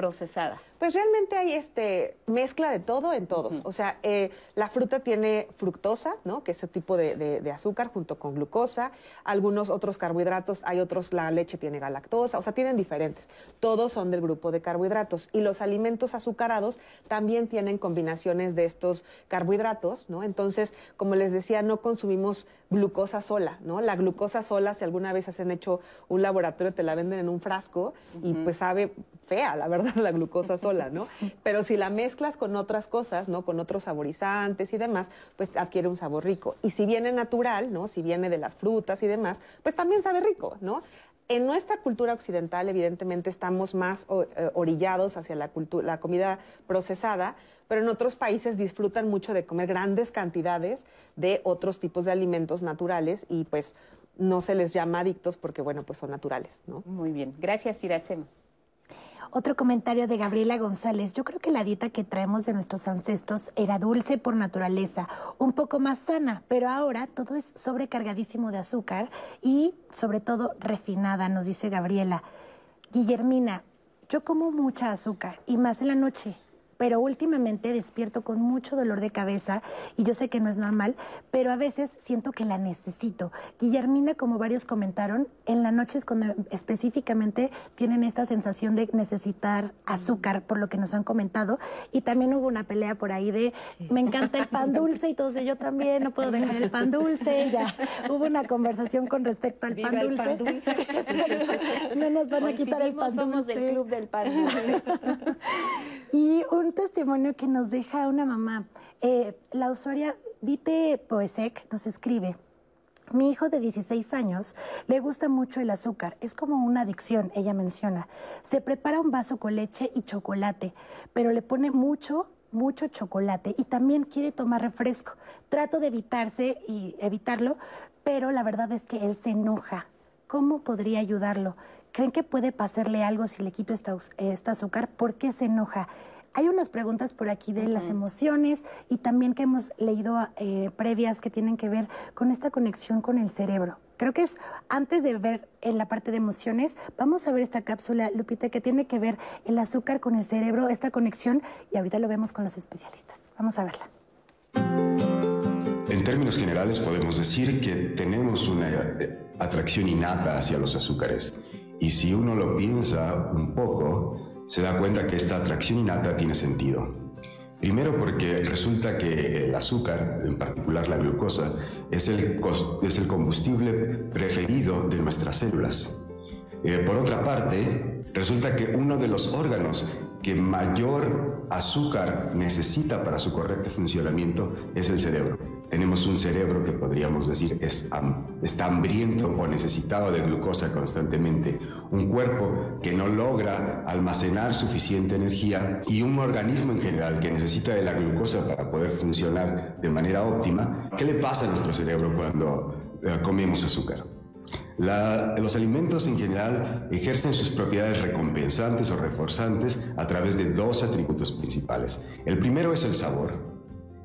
procesada. Pues realmente hay este mezcla de todo en todos. O sea, eh, la fruta tiene fructosa, ¿no? Que es ese tipo de, azúcar junto con glucosa. Algunos otros carbohidratos, hay otros, la leche tiene galactosa, o sea, tienen diferentes. Todos son del grupo de carbohidratos. Y los alimentos azucarados también tienen combinaciones de estos carbohidratos, ¿no? Entonces, como les decía, no consumimos glucosa sola, ¿no? La glucosa sola, si alguna vez han hecho un laboratorio, te la venden en un frasco y pues sabe fea, la verdad, la glucosa sola. ¿no? Pero si la mezclas con otras cosas, ¿no? Con otros saborizantes y demás, pues adquiere un sabor rico. Y si viene natural, ¿no? Si viene de las frutas y demás, pues también sabe rico, ¿no? En nuestra cultura occidental, evidentemente, estamos más eh, orillados hacia la, la comida procesada, pero en otros países disfrutan mucho de comer grandes cantidades de otros tipos de alimentos naturales y pues no se les llama adictos porque, bueno, pues son naturales, ¿no? Muy bien. Gracias, Iracema. Otro comentario de Gabriela González. Yo creo que la dieta que traemos de nuestros ancestros era dulce por naturaleza, un poco más sana, pero ahora todo es sobrecargadísimo de azúcar y sobre todo refinada, nos dice Gabriela. Guillermina, yo como mucha azúcar y más en la noche pero últimamente despierto con mucho dolor de cabeza y yo sé que no es normal, pero a veces siento que la necesito. Guillermina, como varios comentaron, en la noche es cuando específicamente tienen esta sensación de necesitar azúcar, por lo que nos han comentado, y también hubo una pelea por ahí de me encanta el pan dulce y entonces yo también no puedo dejar el pan dulce, ya hubo una conversación con respecto al pan dulce. no nos van a quitar el pan dulce. Somos del club del pan dulce. y un testimonio que nos deja una mamá. Eh, la usuaria Vite Poesek nos escribe. Mi hijo de 16 años le gusta mucho el azúcar, es como una adicción, ella menciona. Se prepara un vaso con leche y chocolate, pero le pone mucho, mucho chocolate y también quiere tomar refresco. Trato de evitarse y evitarlo, pero la verdad es que él se enoja. ¿Cómo podría ayudarlo? ¿Creen que puede pasarle algo si le quito esta, esta azúcar? ¿Por qué se enoja? Hay unas preguntas por aquí de las emociones y también que hemos leído eh, previas que tienen que ver con esta conexión con el cerebro. Creo que es antes de ver en la parte de emociones, vamos a ver esta cápsula, Lupita, que tiene que ver el azúcar con el cerebro, esta conexión, y ahorita lo vemos con los especialistas. Vamos a verla. En términos generales podemos decir que tenemos una eh, atracción innata hacia los azúcares. Y si uno lo piensa un poco, se da cuenta que esta atracción innata tiene sentido. Primero porque resulta que el azúcar, en particular la glucosa, es el, combustible preferido de nuestras células. Eh, por otra parte, resulta que uno de los órganos que mayor azúcar necesita para su correcto funcionamiento es el cerebro. Tenemos un cerebro que podríamos decir es, está hambriento o necesitado de glucosa constantemente, un cuerpo que no logra almacenar suficiente energía y un organismo en general que necesita de la glucosa para poder funcionar de manera óptima. ¿Qué le pasa a nuestro cerebro cuando eh, comemos azúcar? los alimentos en general ejercen sus propiedades recompensantes o reforzantes a través de dos atributos principales. El primero es el sabor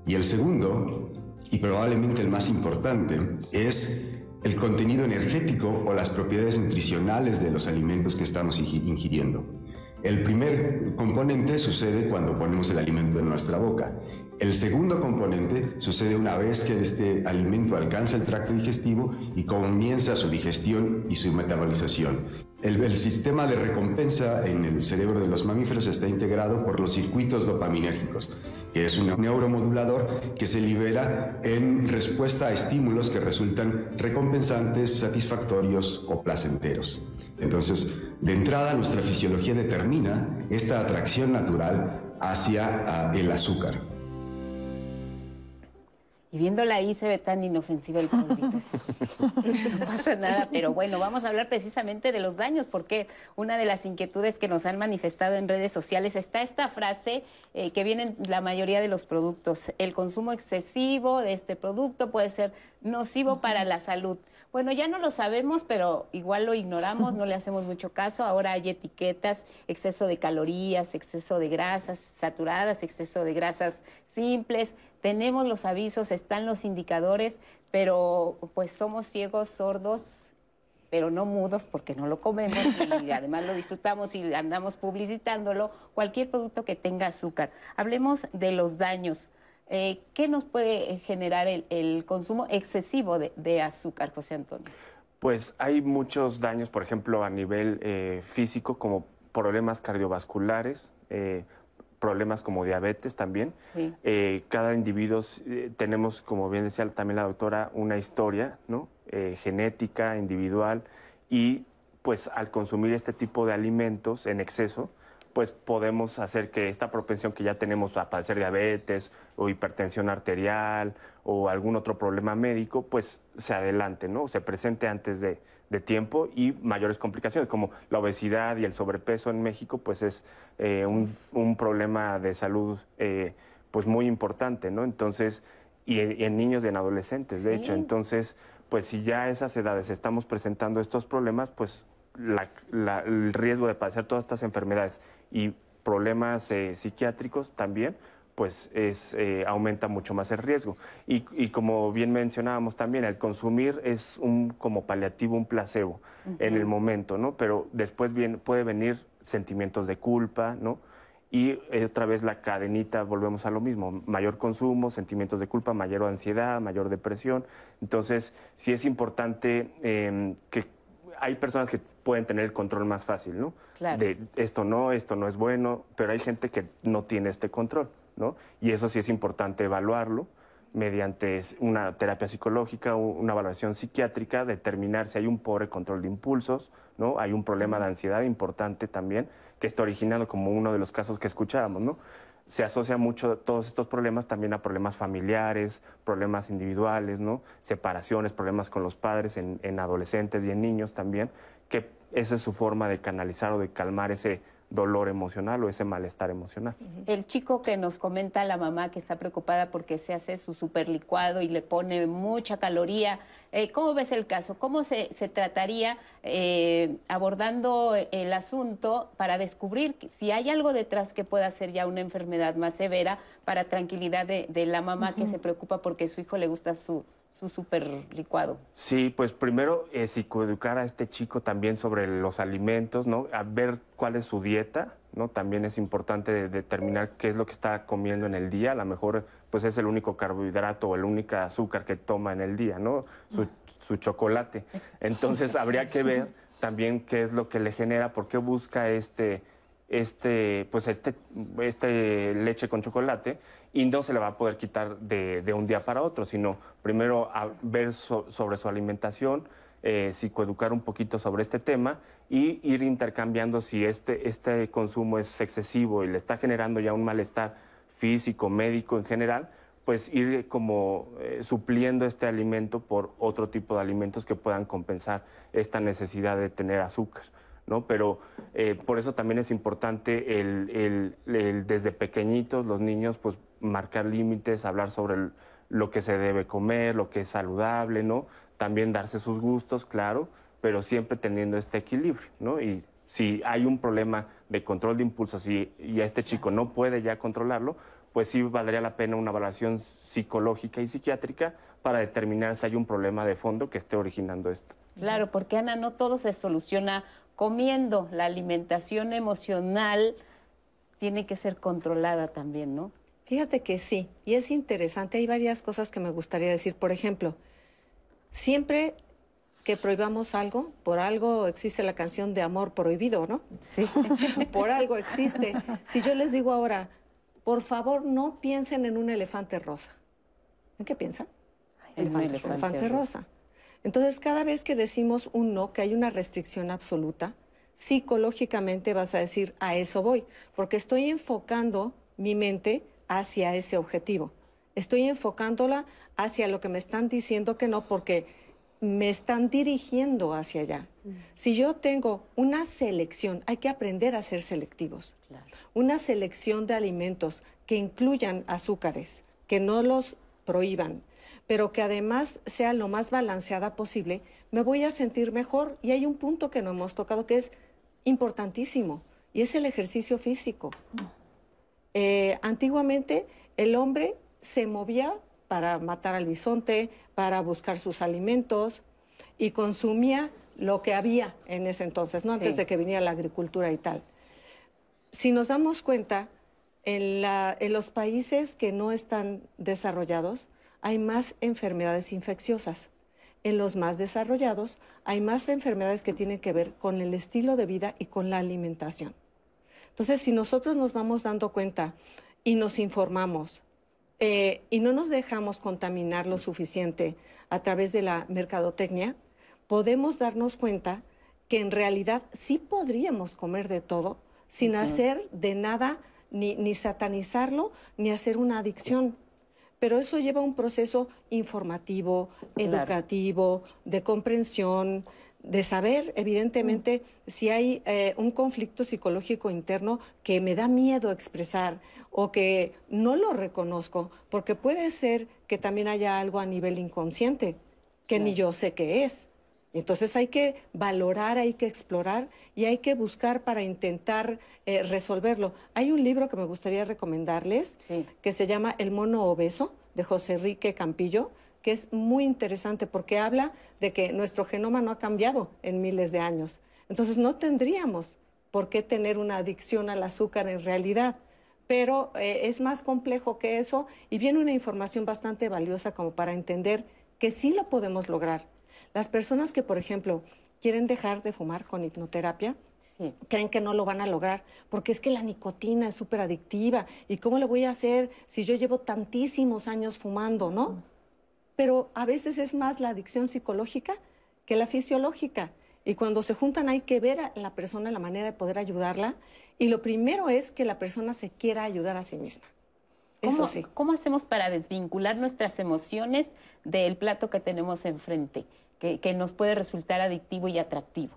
y el segundo, y probablemente el más importante, es el contenido energético o las propiedades nutricionales de los alimentos que estamos ingiriendo. El primer componente sucede cuando ponemos el alimento en nuestra boca. El segundo componente sucede una vez que este alimento alcanza el tracto digestivo y comienza su digestión y su metabolización. El, sistema de recompensa en el cerebro de los mamíferos está integrado por los circuitos dopaminérgicos, que es un neuromodulador que se libera en respuesta a estímulos que resultan recompensantes, satisfactorios o placenteros. Entonces, de entrada, nuestra fisiología determina esta atracción natural hacia ah, el azúcar. Y viéndola ahí se ve tan inofensiva el polvito. no pasa nada, pero bueno, vamos a hablar precisamente de los daños, porque una de las inquietudes que nos han manifestado en redes sociales está esta frase eh, que viene en la mayoría de los productos. El consumo excesivo de este producto puede ser nocivo para la salud. Bueno, ya no lo sabemos, pero igual lo ignoramos, no le hacemos mucho caso. Ahora hay etiquetas, exceso de calorías, exceso de grasas saturadas, exceso de grasas simples tenemos los avisos, están los indicadores, pero pues somos ciegos, sordos, pero no mudos porque no lo comemos y además lo disfrutamos y andamos publicitándolo, cualquier producto que tenga azúcar. Hablemos de los daños. Eh, ¿Qué nos puede generar el, consumo excesivo de, azúcar, José Antonio? Pues hay muchos daños, por ejemplo, a nivel eh, físico, como problemas cardiovasculares, eh, problemas como diabetes también. Eh, cada individuo eh, tenemos, como bien decía también la doctora, una historia ¿no? Eh, genética, individual, y pues al consumir este tipo de alimentos en exceso, pues podemos hacer que esta propensión que ya tenemos a padecer diabetes o hipertensión arterial o algún otro problema médico, pues se adelante, ¿no? Se presente antes de, tiempo y mayores complicaciones, como la obesidad y el sobrepeso en México, pues es eh, un, problema de salud eh, pues muy importante, ¿no? Entonces, y en, niños y en adolescentes, de hecho. Entonces, pues si ya a esas edades estamos presentando estos problemas, pues el riesgo de padecer todas estas enfermedades y problemas eh, psiquiátricos también, pues es, eh, aumenta mucho más el riesgo. Y, como bien mencionábamos también, el consumir es un como paliativo, un placebo en el momento, ¿no? Pero después bien, puede venir sentimientos de culpa, ¿no? Y eh, otra vez la cadenita, volvemos a lo mismo, mayor consumo, sentimientos de culpa, mayor ansiedad, mayor depresión. Entonces, sí es importante em, que hay personas que pueden tener el control más fácil, ¿no? Claro. De esto no, esto no es bueno, pero hay gente que no tiene este control, ¿no? Y eso sí es importante evaluarlo mediante una terapia psicológica, una valoración psiquiátrica, determinar si hay un pobre control de impulsos, ¿no? Hay un problema de ansiedad importante también que está originando como uno de los casos que escuchábamos, ¿no? se asocia mucho todos estos problemas también a problemas familiares, problemas individuales, ¿no? Separaciones, problemas con los padres en, en adolescentes y en niños también, que esa es su forma de canalizar o de calmar ese dolor emocional o ese malestar emocional. El chico que nos comenta la mamá que está preocupada porque se hace su super licuado y le pone mucha caloría, eh, ¿cómo ves el caso? ¿Cómo se, trataría eh, abordando el asunto para descubrir si hay algo detrás que pueda ser ya una enfermedad más severa para tranquilidad de, la mamá que se preocupa porque su hijo le gusta su, su super licuado. Sí, pues primero eh, psicoeducar a este chico también sobre los alimentos, ¿no? A ver cuál es su dieta, ¿no? También es importante determinar qué es lo que está comiendo en el día. A lo mejor pues es el único carbohidrato o el único azúcar que toma en el día, ¿no? Su, su chocolate. Entonces habría que ver también qué es lo que le genera, por qué busca este este, pues este, este leche con chocolate y no se le va a poder quitar de, un día para otro, sino primero a ver sobre su alimentación, eh, psicoeducar un poquito sobre este tema y ir intercambiando si este, este consumo es excesivo y le está generando ya un malestar físico, médico en general, pues ir como eh, supliendo este alimento por otro tipo de alimentos que puedan compensar esta necesidad de tener azúcar. ¿No? Pero eh, por eso también es importante el, desde pequeñitos los niños pues marcar límites, hablar sobre lo que se debe comer, lo que es saludable, ¿no? También darse sus gustos, claro, pero siempre teniendo este equilibrio, ¿no? Y si hay un problema de control de impulsos y, y este chico no puede ya controlarlo, pues sí valdría la pena una evaluación psicológica y psiquiátrica para determinar si hay un problema de fondo que esté originando esto. Claro, porque Ana, no todo se soluciona comiendo. La alimentación emocional tiene que ser controlada también, ¿no? Fíjate que sí, y es interesante, hay varias cosas que me gustaría decir. Por ejemplo, siempre que prohibamos algo, por algo existe la canción de amor prohibido, ¿no? Sí. por algo existe. Si yo les digo ahora, por favor no piensen en un elefante rosa, ¿en qué piensan? El elefante, rosa. Entonces, cada vez que decimos un no, que hay una restricción absoluta, psicológicamente vas a decir, a eso voy, porque estoy enfocando mi mente hacia ese objetivo. Estoy enfocándola hacia lo que me están diciendo que no, porque me están dirigiendo hacia allá. Mm. Si yo tengo una selección, hay que aprender a ser selectivos. Una selección de alimentos que incluyan azúcares, que no los prohíban, pero que además sea lo más balanceada posible, me voy a sentir mejor. Y hay un punto que no hemos tocado que es importantísimo, y es el ejercicio físico. Eh, antiguamente el hombre se movía para matar al bisonte, para buscar sus alimentos, y consumía lo que había en ese entonces, ¿no? Antes de que viniera la agricultura y tal. Si nos damos cuenta, en, en los países que no están desarrollados, hay más enfermedades infecciosas. En los más desarrollados hay más enfermedades que tienen que ver con el estilo de vida y con la alimentación. Entonces, si nosotros nos vamos dando cuenta y nos informamos eh, y no nos dejamos contaminar lo suficiente a través de la mercadotecnia, podemos darnos cuenta que en realidad sí podríamos comer de todo sin hacer de nada, ni, ni satanizarlo, ni hacer una adicción pero eso lleva un proceso informativo, educativo, de comprensión, de saber, evidentemente, si hay eh, un conflicto psicológico interno que me da miedo expresar o que no lo reconozco, porque puede ser que también haya algo a nivel inconsciente que ni yo sé qué es. Entonces hay que valorar, hay que explorar y hay que buscar para intentar eh, resolverlo. Hay un libro que me gustaría recomendarles que se llama El mono obeso de José Enrique Campillo, que es muy interesante porque habla de que nuestro genoma no ha cambiado en miles de años. Entonces no tendríamos por qué tener una adicción al azúcar en realidad pero eh, es más complejo que eso y viene una información bastante valiosa como para entender que sí lo podemos lograr las personas que, por ejemplo, quieren dejar de fumar con hipnoterapia, creen que no lo van a lograr, porque es que la nicotina es súper adictiva. ¿Y cómo le voy a hacer si yo llevo tantísimos años fumando, no? Pero a veces es más la adicción psicológica que la fisiológica. Y cuando se juntan hay que ver a la persona la manera de poder ayudarla. Y lo primero es que la persona se quiera ayudar a sí misma. Eso sí. ¿Cómo hacemos para desvincular nuestras emociones del plato que tenemos enfrente? Que, nos puede resultar adictivo y atractivo.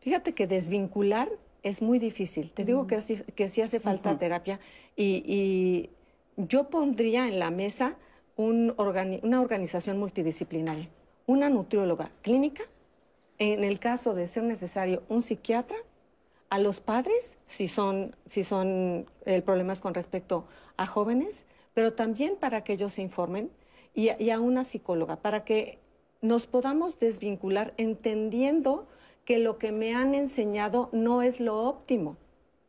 Fíjate que desvincular es muy difícil. Te digo que, sí, que sí hace falta terapia y, yo pondría en la mesa una organización multidisciplinaria, una nutrióloga clínica, en el caso de ser necesario un psiquiatra, a los padres, si son, si son el problema es con respecto a jóvenes, pero también para que ellos se informen, y, y a una psicóloga, para que nos podamos desvincular entendiendo que lo que me han enseñado no es lo óptimo.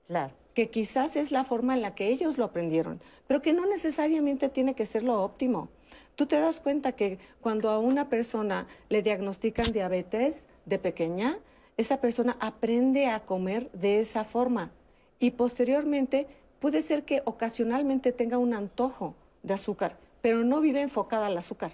Claro. Que quizás es la forma en la que ellos lo aprendieron, pero que no necesariamente tiene que ser lo óptimo. Tú te das cuenta que cuando a una persona le diagnostican diabetes de pequeña, esa persona aprende a comer de esa forma y posteriormente puede ser que ocasionalmente tenga un antojo de azúcar, pero no vive enfocada al azúcar.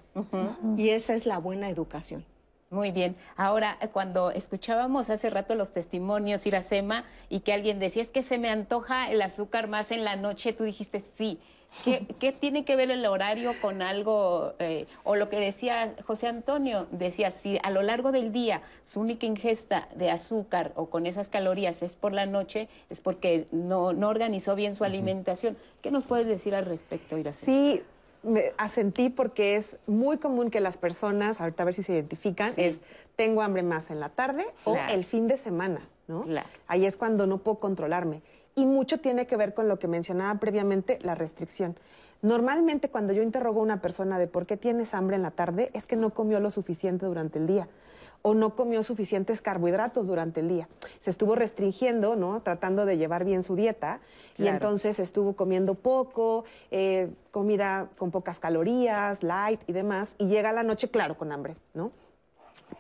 Y esa es la buena educación. Muy bien. Ahora, cuando escuchábamos hace rato los testimonios, Iracema, y que alguien decía, es que se me antoja el azúcar más en la noche, tú dijiste sí. ¿Qué, tiene que ver el horario con algo? Eh, o lo que decía José Antonio, decía, si a lo largo del día su única ingesta de azúcar o con esas calorías es por la noche, es porque no, no organizó bien su alimentación. ¿Qué nos puedes decir al respecto, Iracema? Sí, me asentí porque es muy común que las personas, ahorita a ver si se identifican, es tengo hambre más en la tarde o el fin de semana, ¿no? Ahí es cuando no puedo controlarme. Y mucho tiene que ver con lo que mencionaba previamente, la restricción. Normalmente cuando yo interrogo a una persona de por qué tienes hambre en la tarde, es que no comió lo suficiente durante el día o no comió suficientes carbohidratos durante el día. Se estuvo restringiendo, ¿no? Tratando de llevar bien su dieta y entonces estuvo comiendo poco, eh, comida con pocas calorías, light y demás, y llega la noche, claro, con hambre, ¿no?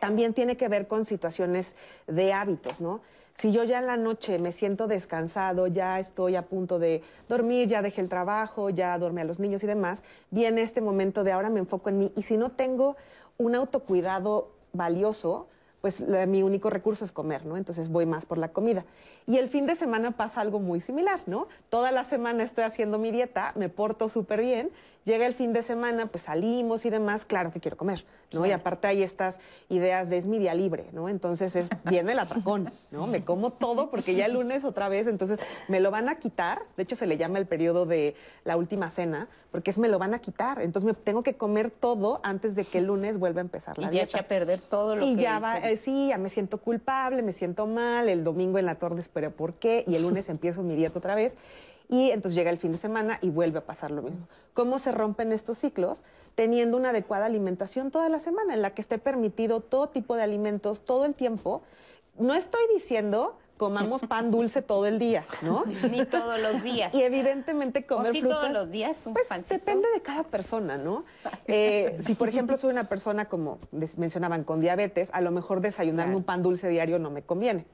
También tiene que ver con situaciones de hábitos, ¿no? Si yo ya en la noche me siento descansado, ya estoy a punto de dormir, ya dejé el trabajo, ya dormí a los niños y demás, viene este momento de ahora me enfoco en mí. Y si no tengo un autocuidado valioso, pues mi único recurso es comer, ¿no? Entonces voy más por la comida. Y el fin de semana pasa algo muy similar, ¿no? Toda la semana estoy haciendo mi dieta, me porto súper bien Llega el fin de semana, pues salimos y demás, claro que quiero comer, ¿no? Y aparte hay estas ideas de es mi día libre, ¿no? Entonces es, viene el atracón, ¿no? Me como todo porque ya el lunes otra vez, entonces me lo van a quitar, de hecho se le llama el periodo de la última cena, porque es me lo van a quitar, entonces me tengo que comer todo antes de que el lunes vuelva a empezar la y ya dieta. a perder todo lo y que ya va, eh, sí, ya me siento culpable, me siento mal, el domingo en la torre espero por qué, y el lunes empiezo mi dieta otra vez y entonces llega el fin de semana y vuelve a pasar lo mismo. ¿Cómo se rompen estos ciclos? Teniendo una adecuada alimentación toda la semana, en la que esté permitido todo tipo de alimentos todo el tiempo. No estoy diciendo comamos pan dulce todo el día, ¿no? Ni todos los días. Y evidentemente comer ¿O frutas. todos los días un Pues depende de cada persona, ¿no? Eh, si por ejemplo soy una persona como mencionaban con diabetes, a lo mejor desayunarme un pan dulce diario no me conviene.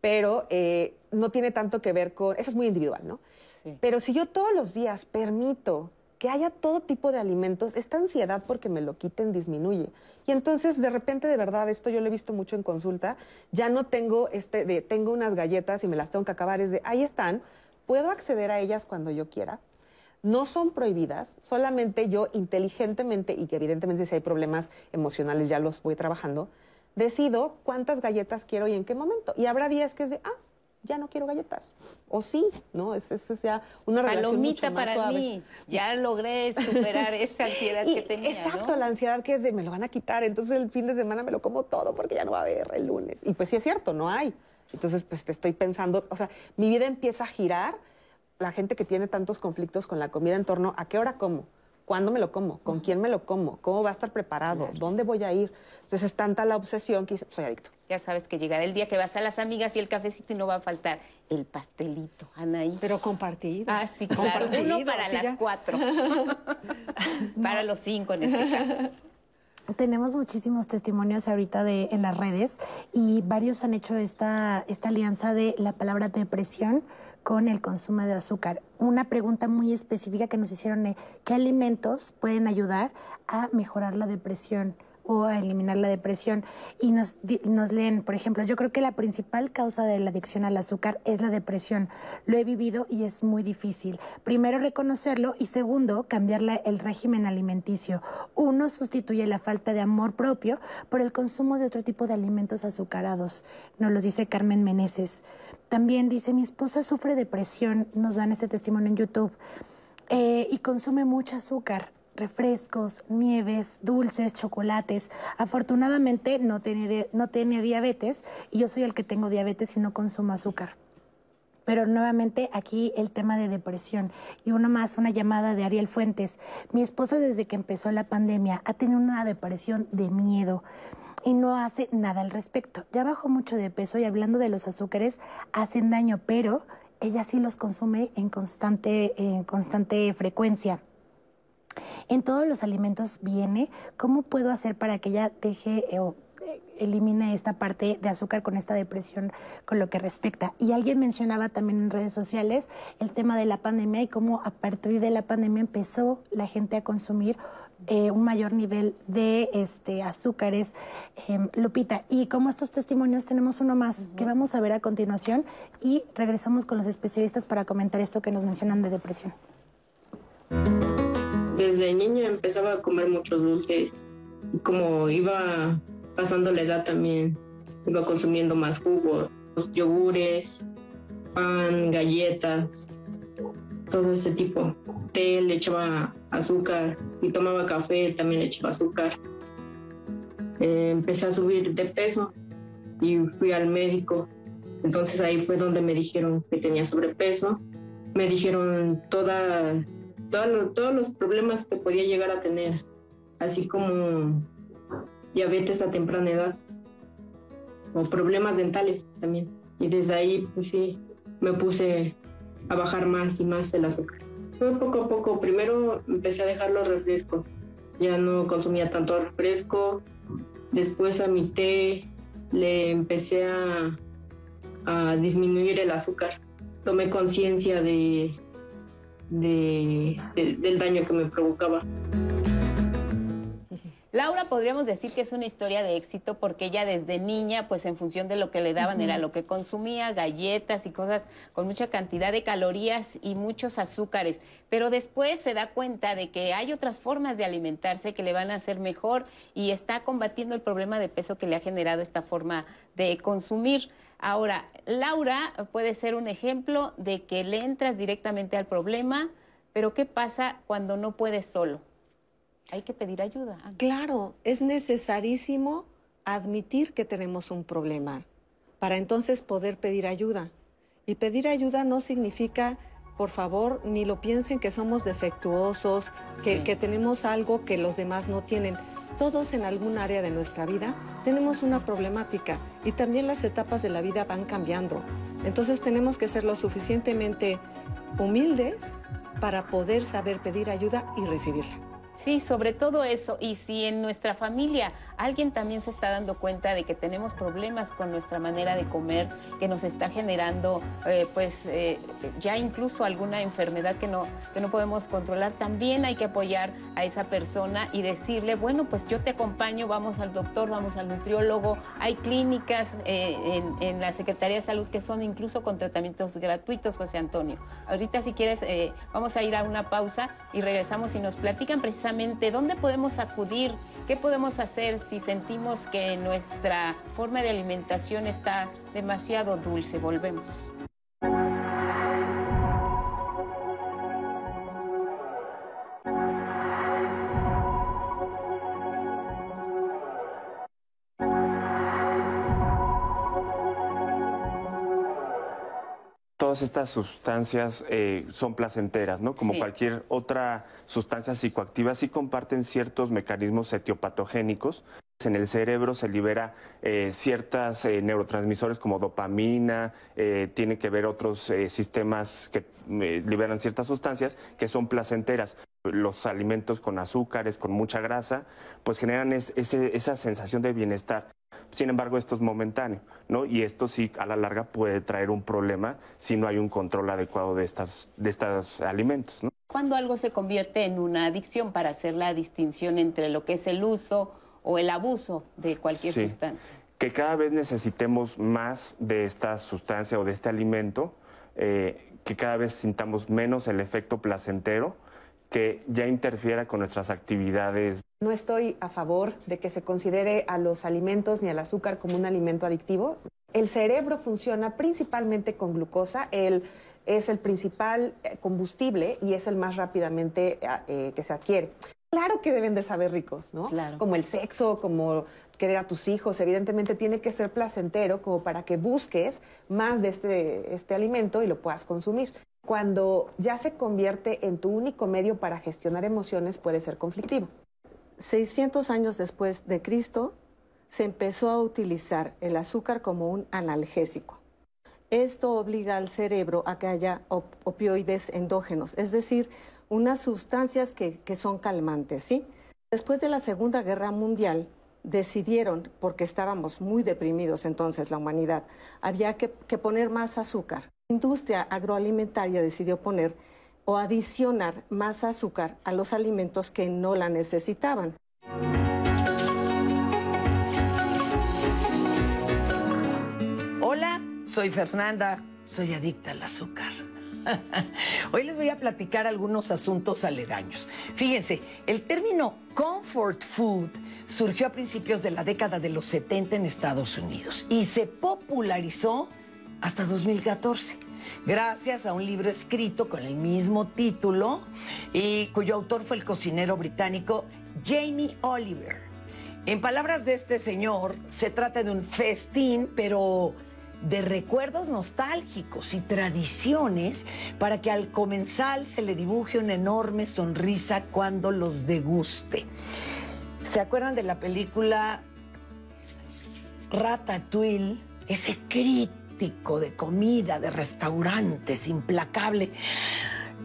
Pero eh, no tiene tanto que ver con, eso es muy individual, ¿no? Pero si yo todos los días permito que haya todo tipo de alimentos, esta ansiedad porque me lo quiten disminuye. Y entonces de repente de verdad, esto yo lo he visto mucho en consulta, ya no tengo este tengo unas galletas y me las tengo que acabar, es de ahí están, puedo acceder a ellas cuando yo quiera. No son prohibidas, solamente yo inteligentemente, y que evidentemente si hay problemas emocionales ya los voy trabajando, decido cuántas galletas quiero y en qué momento. Y habrá días que es de, ah, ya no quiero galletas. O sí, ¿no? Es, es, ya una relación mucho más para mí. Ya logré superar esa ansiedad que tenía, Exacto, la ansiedad que es de me lo van a quitar, entonces el fin de semana me lo como todo porque ya no va a haber el lunes. Y pues sí es cierto, no hay. Entonces, pues te estoy pensando, o sea, mi vida empieza a girar, la gente que tiene tantos conflictos con la comida en torno a qué hora como, ¿Cuándo me lo como? ¿Con quién me lo como? ¿Cómo va a estar preparado? ¿Dónde voy a ir? Entonces es tanta la obsesión que soy adicto. Ya sabes que llegará el día que vas a las amigas y el cafecito y no va a faltar el pastelito, Anaí. Pero compartido. Ah, sí, compartido. Uno para las cuatro. para los cinco en este caso. Tenemos muchísimos testimonios ahorita de, en las redes y varios han hecho esta, esta alianza de la palabra depresión con el consumo de azúcar. Una pregunta muy específica que nos hicieron es, ¿qué alimentos pueden ayudar a mejorar la depresión? O a eliminar la depresión. Y nos, nos leen, por ejemplo, yo creo que la principal causa de la adicción al azúcar es la depresión. Lo he vivido y es muy difícil. Primero, reconocerlo y segundo, cambiar el régimen alimenticio. Uno sustituye la falta de amor propio por el consumo de otro tipo de alimentos azucarados. Nos lo dice Carmen Meneses. También dice, mi esposa sufre depresión, nos dan este testimonio en YouTube, eh, y consume mucho azúcar, refrescos, nieves, dulces, chocolates. Afortunadamente no tiene, no tiene diabetes y yo soy el que tengo diabetes y no consumo azúcar. Pero nuevamente aquí el tema de depresión. Y uno más, una llamada de Ariel Fuentes. Mi esposa desde que empezó la pandemia ha tenido una depresión de miedo y no hace nada al respecto. Ya bajó mucho de peso y hablando de los azúcares, hacen daño, pero ella sí los consume en constante, en constante frecuencia. En todos los alimentos viene, ¿cómo puedo hacer para que ella deje eh, o eh, elimine esta parte de azúcar con esta depresión con lo que respecta. Y alguien mencionaba también en redes sociales el tema de la pandemia y cómo a partir de la pandemia empezó la gente a consumir eh, un mayor nivel de este, azúcares. Em, Lupita, y como estos testimonios tenemos uno más que vamos a ver a continuación y regresamos con los especialistas para comentar esto que nos mencionan de depresión. Desde niño empezaba a comer muchos dulces. Como iba pasando la edad también, iba consumiendo más jugos, yogures, pan, galletas, todo ese tipo. Té le echaba azúcar y tomaba café, también le echaba azúcar. Eh, empecé a subir de peso y fui al médico. Entonces ahí fue donde me dijeron que tenía sobrepeso. Me dijeron toda, todos los problemas que podía llegar a tener, así como diabetes a temprana edad o problemas dentales también. Y desde ahí, pues sí, me puse a bajar más y más el azúcar. Fue poco a poco. Primero empecé a dejar los refrescos. Ya no consumía tanto refresco. Después a mi té le empecé a, a disminuir el azúcar. Tomé conciencia de, de, del daño que me provocaba. Laura podríamos decir que es una historia de éxito porque ella desde niña, pues en función de lo que le daban era lo que consumía, galletas y cosas con mucha cantidad de calorías y muchos azúcares. Pero después se da cuenta de que hay otras formas de alimentarse que le van a hacer mejor y está combatiendo el problema de peso que le ha generado esta forma de consumir. Ahora, Laura puede ser un ejemplo de que le entras directamente al problema, pero ¿qué pasa cuando no puedes solo? hay que pedir ayuda. Claro, es necesarísimo admitir que tenemos un problema para entonces poder pedir ayuda. Y pedir ayuda no significa, por favor, ni lo piensen que somos defectuosos, que, que tenemos algo que los demás no tienen. Todos en algún área de nuestra vida tenemos una problemática y también las etapas de la vida van cambiando. Entonces tenemos que ser lo suficientemente humildes para poder saber pedir ayuda y recibirla. Sí, sobre todo eso. Y si en nuestra familia alguien también se está dando cuenta de que tenemos problemas con nuestra manera de comer, que nos está generando, eh, pues, eh, ya incluso alguna enfermedad que no, que no podemos controlar, también hay que apoyar a esa persona y decirle, bueno, pues yo te acompaño, vamos al doctor, vamos al nutriólogo. Hay clínicas eh, en, en, la Secretaría de Salud que son incluso con tratamientos gratuitos, José Antonio. Ahorita, si quieres, vamos a ir a una pausa y regresamos y nos platican precisamente dónde podemos acudir, qué podemos hacer si sentimos que nuestra forma de alimentación está demasiado dulce. Volvemos. Todas estas sustancias eh, son placenteras, ¿no? Como cualquier otra sustancia psicoactiva, sí comparten ciertos mecanismos etiopatogénicos. En el cerebro se libera eh, ciertas eh, neurotransmisores como dopamina, tiene que ver otros sistemas que liberan ciertas sustancias que son placenteras. Los alimentos con azúcares, con mucha grasa, pues generan esa sensación de bienestar. Sin embargo, esto es momentáneo, ¿no? Y esto sí, a la larga, puede traer un problema si no hay un control adecuado de, estas, de estos alimentos, ¿no? Cuando algo se convierte en una adicción para hacer la distinción entre lo que es el uso o el abuso de cualquier sustancia. Que cada vez necesitemos más de esta sustancia o de este alimento, eh, que cada vez sintamos menos el efecto placentero, que ya interfiera con nuestras actividades no estoy a favor de que se considere a los alimentos ni al azúcar como un alimento adictivo. El cerebro funciona principalmente con glucosa. El, es el principal eh, combustible y es el más rápidamente eh, eh, que se adquiere. Claro que deben de saber ricos, ¿no? Como el sexo, como querer a tus hijos, evidentemente tiene que ser placentero como para que busques más de este, este alimento y lo puedas consumir. Cuando ya se convierte en tu único medio para gestionar emociones puede ser conflictivo. 600 años después de Cristo, se empezó a utilizar el azúcar como un analgésico. Esto obliga al cerebro a que haya opioides endógenos, es decir, unas sustancias que, son calmantes. ¿sí? Después de la Segunda Guerra Mundial, decidieron, porque estábamos muy deprimidos entonces la humanidad, había que, poner más azúcar. La industria agroalimentaria decidió poner o adicionar más azúcar a los alimentos que no la necesitaban. Hola, soy Fernanda, soy adicta al azúcar. Hoy les voy a platicar algunos asuntos aledaños. Fíjense, el término comfort food surgió a principios de la década de los 70 en Estados Unidos y se popularizó hasta 2014 gracias a un libro escrito con el mismo título y cuyo autor fue el cocinero británico Jamie Oliver. En palabras de este señor, se trata de un festín, pero de recuerdos nostálgicos y tradiciones para que al comensal se le dibuje una enorme sonrisa cuando los deguste. ¿Se acuerdan de la película Ratatouille? Ese grito de comida, de restaurantes, implacable,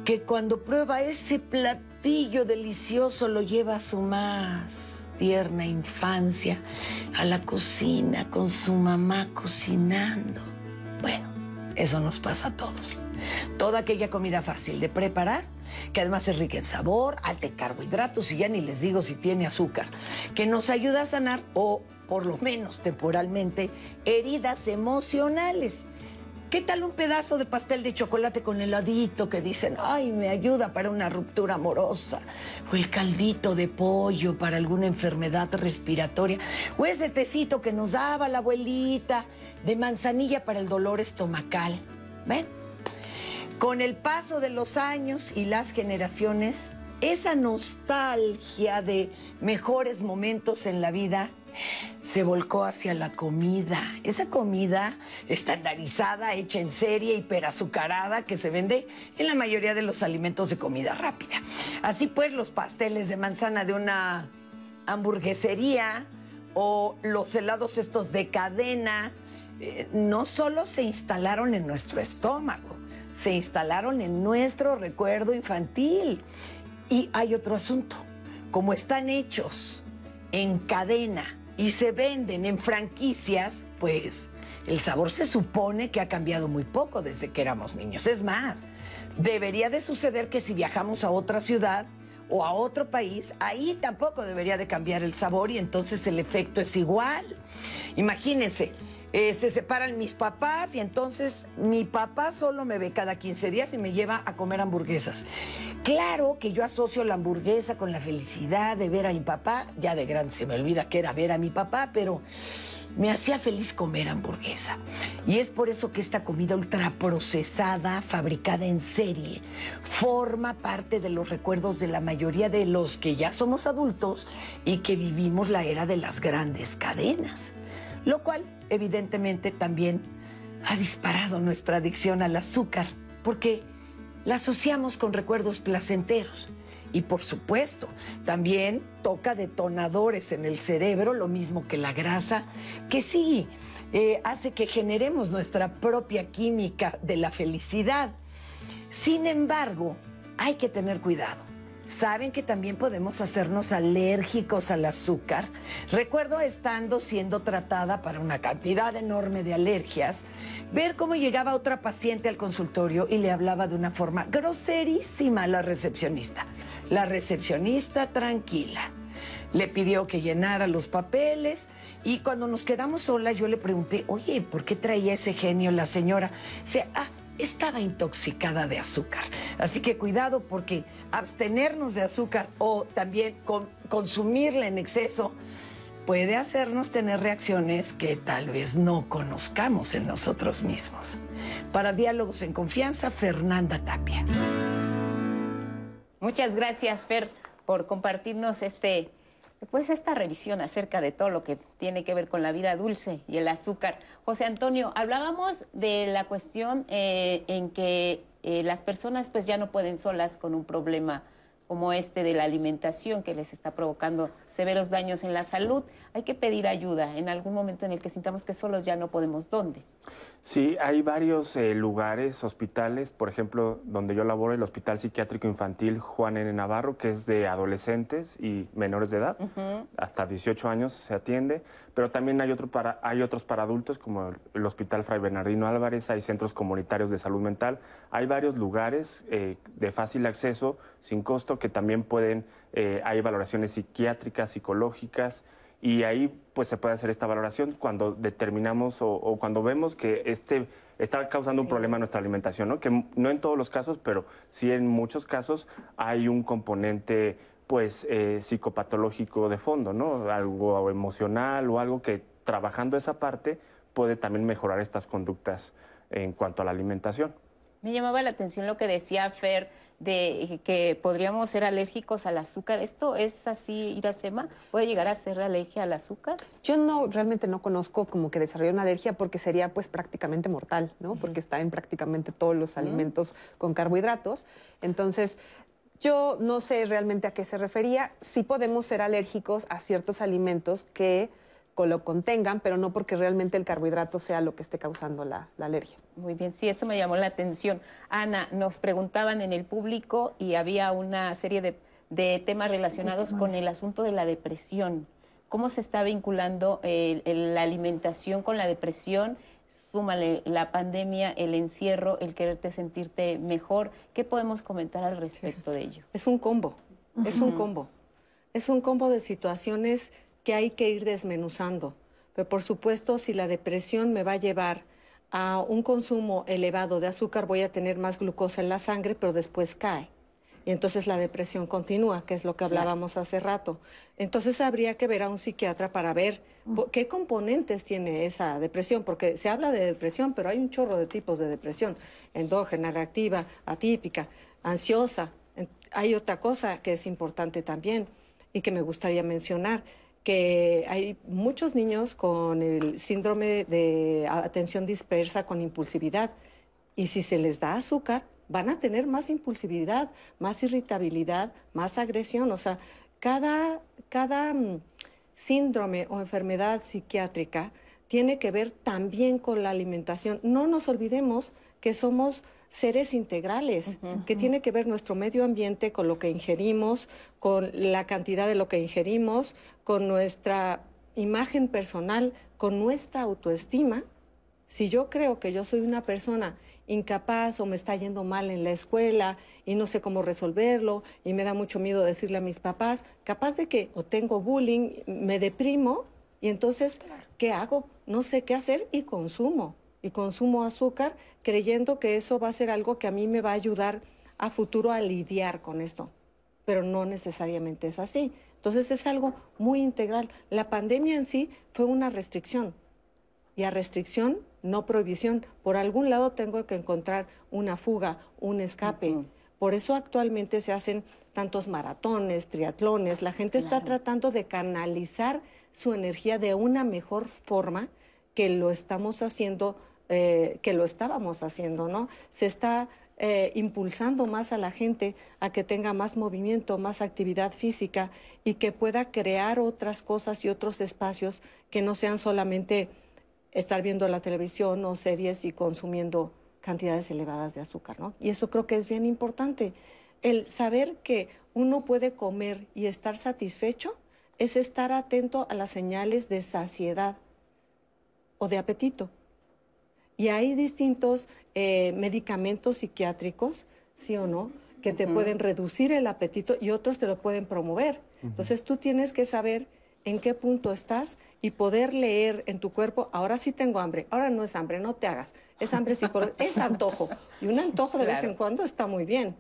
que cuando prueba ese platillo delicioso lo lleva a su más tierna infancia, a la cocina con su mamá cocinando. Bueno, eso nos pasa a todos. Toda aquella comida fácil de preparar, que además es rica en sabor, alta en carbohidratos y ya ni les digo si tiene azúcar, que nos ayuda a sanar o por lo menos temporalmente, heridas emocionales. ¿Qué tal un pedazo de pastel de chocolate con heladito que dicen, ay, me ayuda para una ruptura amorosa? O el caldito de pollo para alguna enfermedad respiratoria. O ese tecito que nos daba la abuelita de manzanilla para el dolor estomacal. ¿Ven? Con el paso de los años y las generaciones, esa nostalgia de mejores momentos en la vida se volcó hacia la comida. Esa comida estandarizada, hecha en serie, hiperazucarada, que se vende en la mayoría de los alimentos de comida rápida. Así pues, los pasteles de manzana de una hamburguesería o los helados estos de cadena, eh, no solo se instalaron en nuestro estómago, se instalaron en nuestro recuerdo infantil. Y hay otro asunto como están hechos en cadena y se venden en franquicias, pues el sabor se supone que ha cambiado muy poco desde que éramos niños. Es más, debería de suceder que si viajamos a otra ciudad o a otro país, ahí tampoco debería de cambiar el sabor y entonces el efecto es igual. Imagínense, eh, se separan mis papás y entonces mi papá solo me ve cada 15 días y me lleva a comer hamburguesas. Claro que yo asocio la hamburguesa con la felicidad de ver a mi papá, ya de grande se me olvida que era ver a mi papá, pero me hacía feliz comer hamburguesa. Y es por eso que esta comida ultraprocesada, fabricada en serie, forma parte de los recuerdos de la mayoría de los que ya somos adultos y que vivimos la era de las grandes cadenas. Lo cual evidentemente también ha disparado nuestra adicción al azúcar, porque la asociamos con recuerdos placenteros. Y por supuesto, también toca detonadores en el cerebro, lo mismo que la grasa, que sí eh, hace que generemos nuestra propia química de la felicidad. Sin embargo, hay que tener cuidado ¿Saben que también podemos hacernos alérgicos al azúcar? Recuerdo estando siendo tratada para una cantidad enorme de alergias, ver cómo llegaba otra paciente al consultorio y le hablaba de una forma groserísima a la recepcionista. La recepcionista tranquila. Le pidió que llenara los papeles y cuando nos quedamos solas yo le pregunté, oye, ¿por qué traía ese genio la señora? O sea, ah, estaba intoxicada de azúcar. Así que cuidado porque abstenernos de azúcar o también consumirla en exceso puede hacernos tener reacciones que tal vez no conozcamos en nosotros mismos. Para Diálogos en Confianza, Fernanda Tapia. Muchas gracias, Fer, por compartirnos este pues esta revisión acerca de todo lo que tiene que ver con la vida dulce y el azúcar. José Antonio, hablábamos de la cuestión eh, en que eh, las personas pues ya no pueden solas con un problema como este de la alimentación que les está provocando severos daños en la salud, hay que pedir ayuda en algún momento en el que sintamos que solos ya no podemos. ¿Dónde? Sí, hay varios eh, lugares, hospitales, por ejemplo, donde yo laboro, el Hospital Psiquiátrico Infantil Juan N. Navarro, que es de adolescentes y menores de edad, hasta 18 años se atiende, pero también hay, otro para, hay otros para adultos, como el Hospital Fray Bernardino Álvarez, hay centros comunitarios de salud mental, hay varios lugares eh, de fácil acceso, sin costo, que también pueden, eh, hay valoraciones psiquiátricas, psicológicas, y ahí pues se puede hacer esta valoración cuando determinamos o, cuando vemos que este está causando un problema en nuestra alimentación, ¿no? Que no en todos los casos, pero sí en muchos casos hay un componente pues eh, psicopatológico de fondo, ¿no? Algo emocional o algo que trabajando esa parte puede también mejorar estas conductas en cuanto a la alimentación. Me llamaba la atención lo que decía Fer de que podríamos ser alérgicos al azúcar. ¿Esto es así, Iracema? ¿Puede llegar a ser alergia al azúcar? Yo no, realmente no conozco como que desarrolle una alergia porque sería pues prácticamente mortal, ¿no? Porque está en prácticamente todos los alimentos con carbohidratos. Entonces, yo no sé realmente a qué se refería. Sí podemos ser alérgicos a ciertos alimentos que lo contengan, pero no porque realmente el carbohidrato sea lo que esté causando la, alergia. Muy bien, sí, eso me llamó la atención. Ana, nos preguntaban en el público y había una serie de, temas relacionados con el asunto de la depresión. ¿Cómo se está vinculando la alimentación con la depresión? Súmale la pandemia, el encierro, el quererte sentirte mejor. ¿Qué podemos comentar al respecto de ello? Es un combo, es un combo. Es un combo de situaciones que hay que ir desmenuzando. Pero por supuesto, si la depresión me va a llevar a un consumo elevado de azúcar, voy a tener más glucosa en la sangre, pero después cae. Y entonces la depresión continúa, que es lo que hablábamos hace rato. Entonces habría que ver a un psiquiatra para ver mm. qué componentes tiene esa depresión, porque se habla de depresión, pero hay un chorro de tipos de depresión, endógena, reactiva, atípica, ansiosa. Hay otra cosa que es importante también y que me gustaría mencionar que hay muchos niños con el síndrome de atención dispersa con impulsividad y si se les da azúcar van a tener más impulsividad, más irritabilidad, más agresión. O sea, cada, cada mm, síndrome o enfermedad psiquiátrica tiene que ver también con la alimentación. No nos olvidemos que somos seres integrales, que tiene que ver nuestro medio ambiente con lo que ingerimos, con la cantidad de lo que ingerimos, con nuestra imagen personal, con nuestra autoestima. Si yo creo que yo soy una persona incapaz o me está yendo mal en la escuela y no sé cómo resolverlo y me da mucho miedo decirle a mis papás, capaz de que o tengo bullying, me deprimo y entonces, ¿qué hago? No sé qué hacer y consumo. Y consumo azúcar creyendo que eso va a ser algo que a mí me va a ayudar a futuro a lidiar con esto. Pero no necesariamente es así. Entonces es algo muy integral. La pandemia en sí fue una restricción. Y a restricción, no prohibición. Por algún lado tengo que encontrar una fuga, un escape. Por eso actualmente se hacen tantos maratones, triatlones. La gente está tratando de canalizar su energía de una mejor forma que lo estamos haciendo, eh, que lo estábamos haciendo, ¿no? Se está eh, impulsando más a la gente a que tenga más movimiento, más actividad física y que pueda crear otras cosas y otros espacios que no sean solamente estar viendo la televisión o series y consumiendo cantidades elevadas de azúcar, ¿no? Y eso creo que es bien importante. El saber que uno puede comer y estar satisfecho es estar atento a las señales de saciedad o de apetito. Y hay distintos eh, medicamentos psiquiátricos, sí o no, que te pueden reducir el apetito y otros te lo pueden promover. Entonces tú tienes que saber en qué punto estás y poder leer en tu cuerpo, ahora sí tengo hambre, ahora no es hambre, no te hagas, es hambre psicológica, es antojo. Y un antojo de vez en cuando está muy bien,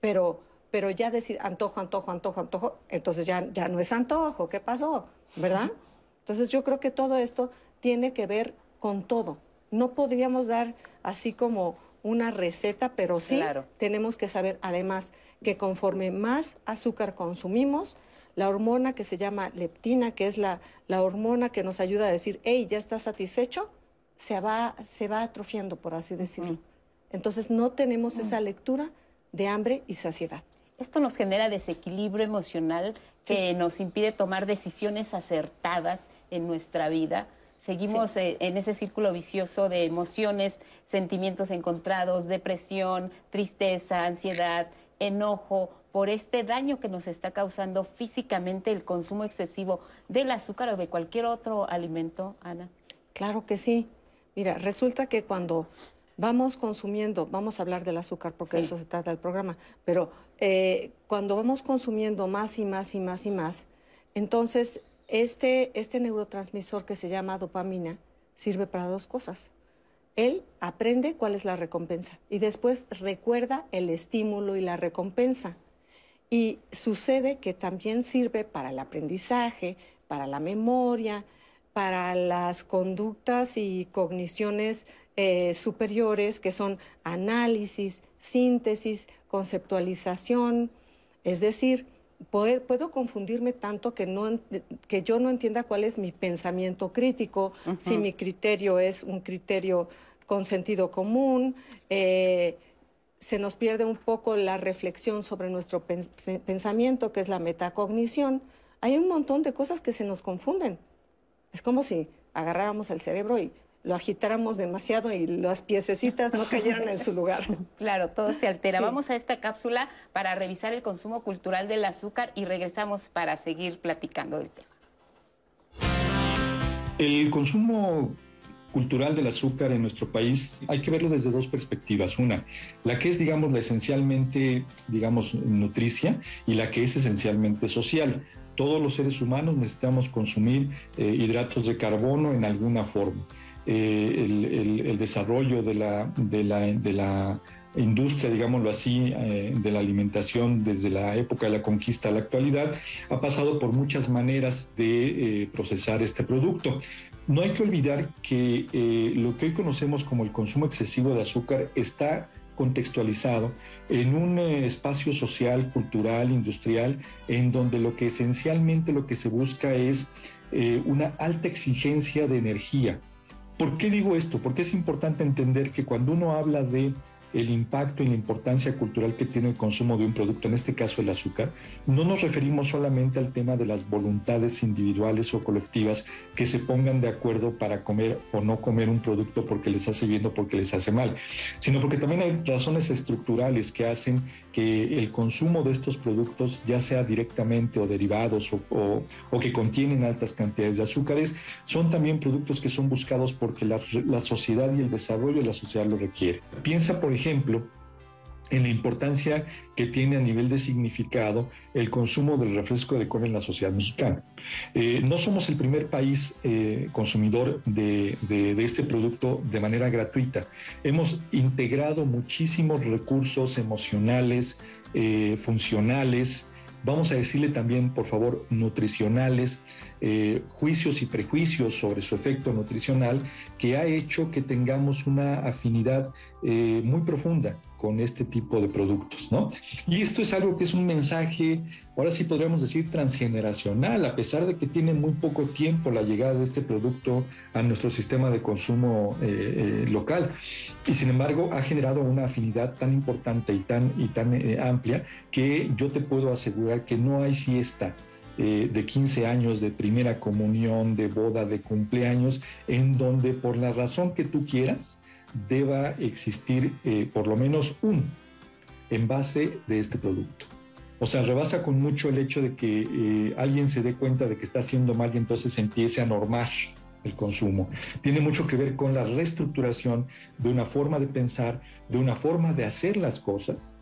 pero pero ya decir antojo, antojo, antojo, antojo, entonces ya, ya no es antojo, ¿qué pasó? ¿Verdad? Entonces yo creo que todo esto tiene que ver con todo. No podríamos dar así como una receta, pero sí tenemos que saber además que conforme más azúcar consumimos, la hormona que se llama leptina, que es la, la hormona que nos ayuda a decir, hey, ya estás satisfecho, se va, se va atrofiando, por así decirlo. Entonces no tenemos esa lectura de hambre y saciedad. Esto nos genera desequilibrio emocional que nos impide tomar decisiones acertadas en nuestra vida. Seguimos eh, en ese círculo vicioso de emociones, sentimientos encontrados, depresión, tristeza, ansiedad, enojo, por este daño que nos está causando físicamente el consumo excesivo del azúcar o de cualquier otro alimento, Ana. Claro que sí. Mira, resulta que cuando vamos consumiendo, vamos a hablar del azúcar porque de eso se trata el programa, pero eh, cuando vamos consumiendo más y más y más y más, entonces este, este neurotransmisor que se llama dopamina sirve para dos cosas. Él aprende cuál es la recompensa y después recuerda el estímulo y la recompensa. Y sucede que también sirve para el aprendizaje, para la memoria, para las conductas y cogniciones eh, superiores, que son análisis, síntesis, conceptualización. Es decir, puedo, confundirme tanto que, no, que yo no entienda cuál es mi pensamiento crítico, si mi criterio es un criterio con sentido común. Eh, se nos pierde un poco la reflexión sobre nuestro pensamiento, que es la metacognición. Hay un montón de cosas que se nos confunden. Es como si agarráramos el cerebro y lo agitáramos demasiado y las piececitas no cayeran en su lugar. Claro, todo se altera. Vamos a esta cápsula para revisar el consumo cultural del azúcar y regresamos para seguir platicando del tema. El consumo cultural del azúcar en nuestro país hay que verlo desde dos perspectivas. Una, la que es, digamos, la esencialmente, digamos, nutricia y la que es esencialmente social. Todos los seres humanos necesitamos consumir eh, hidratos de carbono en alguna forma. Eh, el, desarrollo de la, de la, industria, digámoslo así, eh, de la alimentación desde la época de la conquista a la actualidad, ha pasado por muchas maneras de eh, procesar este producto. No hay que olvidar que lo que hoy conocemos como el consumo excesivo de azúcar está contextualizado en un espacio social, cultural, industrial, en donde lo que esencialmente lo que se busca es una alta exigencia de energía, ¿Por qué digo esto? Porque es importante entender que cuando uno habla de el impacto y la importancia cultural que tiene el consumo de un producto, en este caso el azúcar, no nos referimos solamente al tema de las voluntades individuales o colectivas que se pongan de acuerdo para comer o no comer un producto porque les hace bien o porque les hace mal, sino porque también hay razones estructurales que hacen que el consumo de estos productos, ya sea directamente o derivados o, o, que contienen altas cantidades de azúcares, son también productos que son buscados porque la, la sociedad y el desarrollo de la sociedad lo requiere. Piensa, por ejemplo, en la importancia que tiene a nivel de significado el consumo del refresco de cola en la sociedad mexicana. Eh, no somos el primer país eh, consumidor de, este producto de manera gratuita. Hemos integrado muchísimos recursos emocionales, eh, funcionales, vamos a decirle también, por favor, nutricionales, juicios y prejuicios sobre su efecto nutricional, que ha hecho que tengamos una afinidad muy profunda con este tipo de productos, ¿no? Y esto es algo que es un mensaje, ahora sí podríamos decir, transgeneracional, a pesar de que tiene muy poco tiempo la llegada de este producto a nuestro sistema de consumo eh, eh, local. Y sin embargo, ha generado una afinidad tan importante y tan, y tan eh, amplia que yo te puedo asegurar que no hay fiesta de 15 años, de primera comunión, de boda, de cumpleaños, en donde por la razón que tú quieras, deba existir eh, por lo menos un envase de este producto. O sea, rebasa con mucho el hecho de que eh, alguien se dé cuenta de que está haciendo mal y entonces empiece a normar el consumo. Tiene mucho que ver con la reestructuración de una forma de pensar, de una forma de hacer las cosas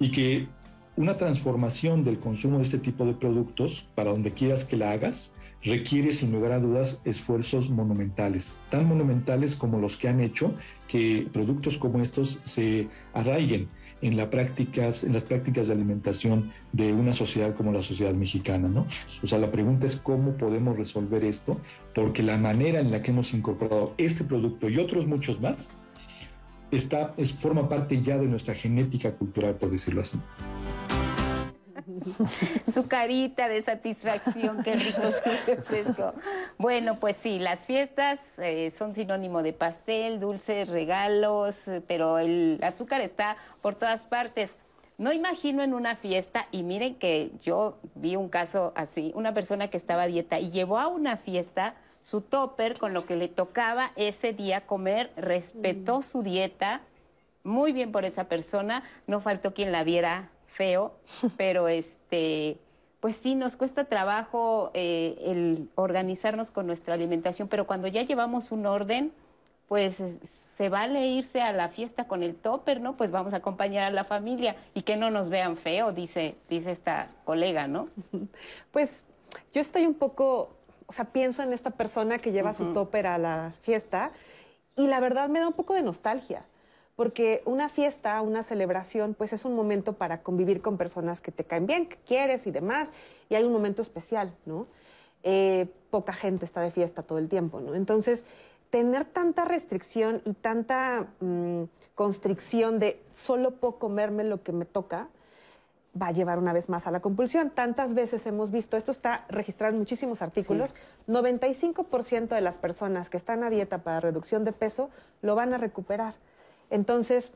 y que una transformación del consumo de este tipo de productos, para donde quieras que la hagas, requiere sin lugar a dudas esfuerzos monumentales, tan monumentales como los que han hecho que productos como estos se arraiguen en, las prácticas de alimentación de una sociedad como la sociedad mexicana. ¿no? O sea, la pregunta es cómo podemos resolver esto, porque la manera en la que hemos incorporado este producto y otros muchos más está, es, forma parte ya de nuestra genética cultural, por decirlo así. su carita de satisfacción, qué rico su. Bueno, pues sí, las fiestas eh, son sinónimo de pastel, dulces, regalos, pero el azúcar está por todas partes. No imagino en una fiesta, y miren que yo vi un caso así, una persona que estaba a dieta y llevó a una fiesta su topper con lo que le tocaba ese día comer, respetó mm. su dieta, muy bien por esa persona, no faltó quien la viera feo, pero este, pues sí, nos cuesta trabajo eh, el organizarnos con nuestra alimentación, pero cuando ya llevamos un orden, pues se vale irse a la fiesta con el topper, ¿no? Pues vamos a acompañar a la familia y que no nos vean feo, dice, dice esta colega, ¿no? Pues yo estoy un poco, o sea, pienso en esta persona que lleva su topper a la fiesta y la verdad me da un poco de nostalgia porque una fiesta, una celebración, pues es un momento para convivir con personas que te caen bien, que quieres y demás, y hay un momento especial, ¿no? Eh, poca gente está de fiesta todo el tiempo, ¿no? Entonces, tener tanta restricción y tanta mm, constricción de solo puedo comerme lo que me toca, va a llevar una vez más a la compulsión. Tantas veces hemos visto, esto está registrado en muchísimos artículos, 95% de las personas que están a dieta para reducción de peso lo van a recuperar. Entonces,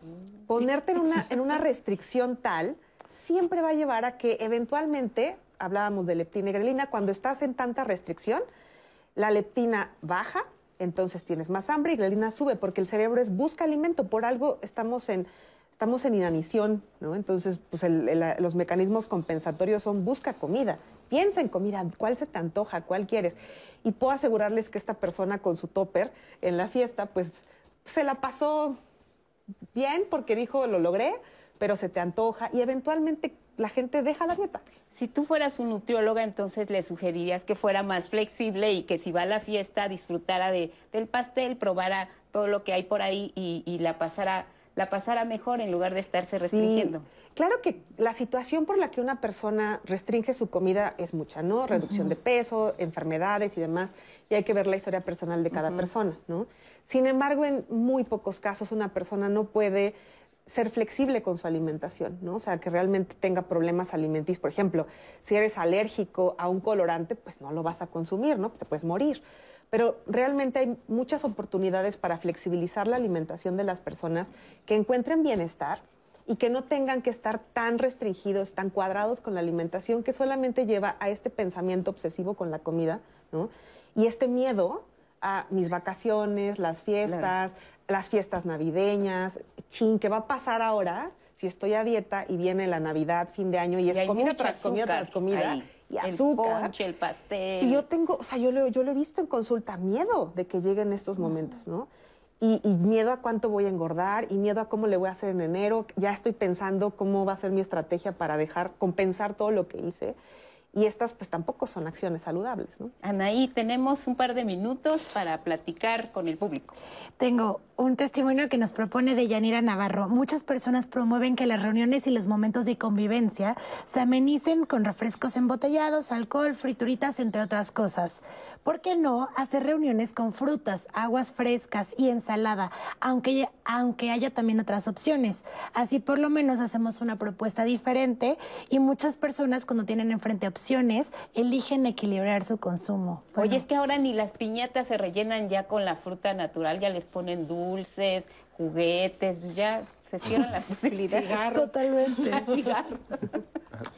ponerte en una, en una restricción tal siempre va a llevar a que eventualmente, hablábamos de leptina y grelina, cuando estás en tanta restricción, la leptina baja, entonces tienes más hambre y grelina sube, porque el cerebro es busca alimento, por algo estamos en, estamos en inanición, ¿no? Entonces, pues los mecanismos compensatorios son busca comida, piensa en comida, cuál se te antoja, cuál quieres. Y puedo asegurarles que esta persona con su topper en la fiesta, pues se la pasó bien porque dijo, lo logré, pero se te antoja y eventualmente la gente deja la dieta. Si tú fueras un nutrióloga, entonces le sugerirías que fuera más flexible y que si va a la fiesta disfrutara de, del pastel, probara todo lo que hay por ahí y, la pasara la pasara mejor en lugar de estarse restringiendo. claro que la situación por la que una persona restringe su comida es mucha, ¿no? Reducción de peso, enfermedades y demás, y hay que ver la historia personal de cada persona, ¿no? Sin embargo, en muy pocos casos una persona no puede ser flexible con su alimentación, ¿no? O sea, que realmente tenga problemas alimenticios. Por ejemplo, si eres alérgico a un colorante, pues no lo vas a consumir, ¿no? Te puedes morir. Pero realmente hay muchas oportunidades para flexibilizar la alimentación de las personas que encuentren bienestar y que no tengan que estar tan restringidos, tan cuadrados con la alimentación que solamente lleva a este pensamiento obsesivo con la comida, ¿no? Y este miedo a mis vacaciones, las fiestas, las fiestas navideñas, chin, ¿qué va a pasar ahora si estoy a dieta y viene la Navidad, fin de año y, es comida tras comida tras comida? Y azúcar. El ponche, el pastel. Y yo tengo, o sea, yo lo, yo lo he visto en consulta, miedo de que lleguen estos momentos, ¿no? Y, y, miedo a cuánto voy a engordar y miedo a cómo le voy a hacer en enero. Ya estoy pensando cómo va a ser mi estrategia para dejar compensar todo lo que hice y estas pues tampoco son acciones saludables. ¿no? Anaí, tenemos un par de minutos para platicar con el público. Tengo un testimonio que nos propone de Yanira Navarro. Muchas personas promueven que las reuniones y los momentos de convivencia se amenicen con refrescos embotellados, alcohol, frituritas, entre otras cosas. ¿Por qué no hacer reuniones con frutas, aguas frescas y ensalada, aunque, aunque haya también otras opciones? Así por lo menos hacemos una propuesta diferente y muchas personas cuando tienen enfrente opciones eligen equilibrar su consumo. Oye, es que ahora ni las piñatas se rellenan ya con la fruta natural, ya les ponen dulces, juguetes, pues ya se cierran las posibilidades. Totalmente.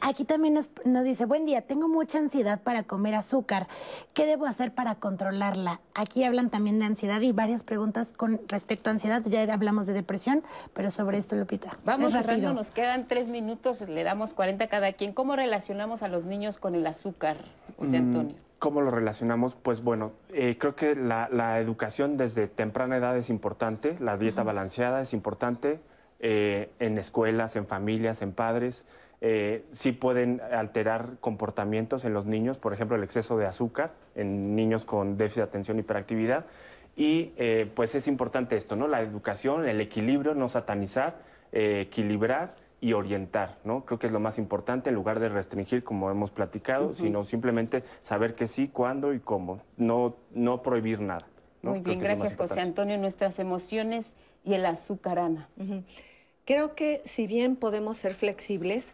Aquí también nos, nos, dice, buen día, tengo mucha ansiedad para comer azúcar. ¿Qué debo hacer para controlarla? Aquí hablan también de ansiedad y varias preguntas con respecto a ansiedad. Ya hablamos de depresión, pero sobre esto, Lupita. Vamos cerrando, nos quedan tres minutos, le damos 40 a cada quien. ¿Cómo relacionamos a los niños con el azúcar, José Antonio? ¿Cómo lo relacionamos? Pues bueno, eh, creo que la, la, educación desde temprana edad es importante, la dieta uh -huh. balanceada es importante eh, en escuelas, en familias, en padres. Eh, sí pueden alterar comportamientos en los niños, por ejemplo, el exceso de azúcar en niños con déficit de atención y hiperactividad. Y eh, pues es importante esto, ¿no? La educación, el equilibrio, no satanizar, equilibrar y orientar, ¿no? Creo que es lo más importante en lugar de restringir, como hemos platicado, uh -huh. sino simplemente saber que sí, cuándo y cómo, no, no prohibir nada. ¿no? Muy bien, gracias José Antonio. Nuestras emociones y el azúcar, Ana. Uh -huh. Creo que si bien podemos ser flexibles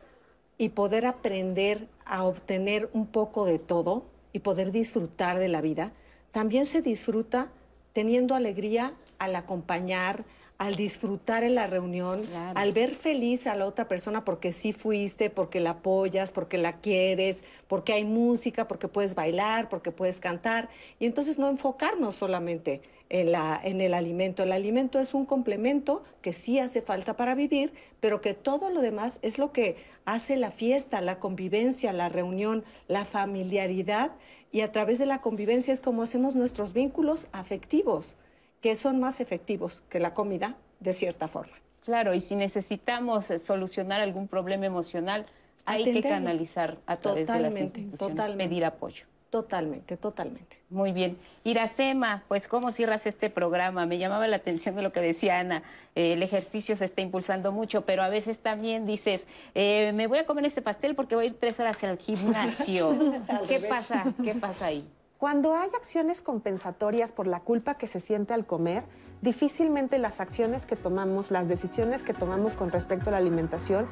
y poder aprender a obtener un poco de todo y poder disfrutar de la vida, también se disfruta teniendo alegría al acompañar, al disfrutar en la reunión, claro. al ver feliz a la otra persona porque sí fuiste, porque la apoyas, porque la quieres, porque hay música, porque puedes bailar, porque puedes cantar. Y entonces no enfocarnos solamente en, la, en el alimento. El alimento es un complemento que sí hace falta para vivir, pero que todo lo demás es lo que hace la fiesta, la convivencia, la reunión, la familiaridad. Y a través de la convivencia es como hacemos nuestros vínculos afectivos que son más efectivos que la comida, de cierta forma. Claro, y si necesitamos solucionar algún problema emocional, hay Atenderlo. que canalizar a través totalmente, de las instituciones, totalmente. pedir apoyo. Totalmente, totalmente. Muy bien. Iracema, pues ¿cómo cierras este programa? Me llamaba la atención de lo que decía Ana. Eh, el ejercicio se está impulsando mucho, pero a veces también dices, eh, me voy a comer este pastel porque voy a ir tres horas al gimnasio. ¿Qué pasa? ¿Qué pasa ahí? Cuando hay acciones compensatorias por la culpa que se siente al comer, difícilmente las acciones que tomamos, las decisiones que tomamos con respecto a la alimentación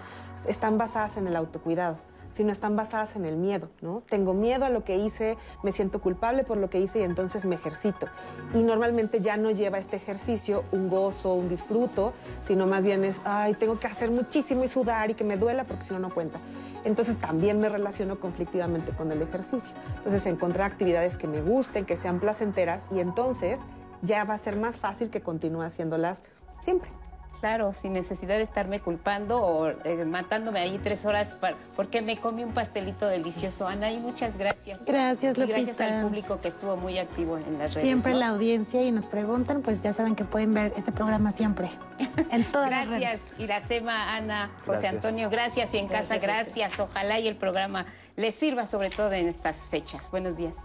están basadas en el autocuidado sino están basadas en el miedo, ¿no? Tengo miedo a lo que hice, me siento culpable por lo que hice y entonces me ejercito. Y normalmente ya no lleva este ejercicio un gozo, un disfruto, sino más bien es, ay, tengo que hacer muchísimo y sudar y que me duela porque si no, no cuenta. Entonces también me relaciono conflictivamente con el ejercicio. Entonces encontrar actividades que me gusten, que sean placenteras y entonces ya va a ser más fácil que continúe haciéndolas siempre. Claro, sin necesidad de estarme culpando o eh, matándome ahí tres horas para, porque me comí un pastelito delicioso. Ana, y muchas gracias. Gracias, y Lupita. gracias al público que estuvo muy activo en las redes. Siempre ¿no? la audiencia y nos preguntan, pues ya saben que pueden ver este programa siempre. En todas las redes. Gracias, Iracema, Ana, José Gracias. Antonio, gracias y en Gracias casa, gracias. Ojalá y el programa les sirva sobre todo en estas fechas. Buenos días.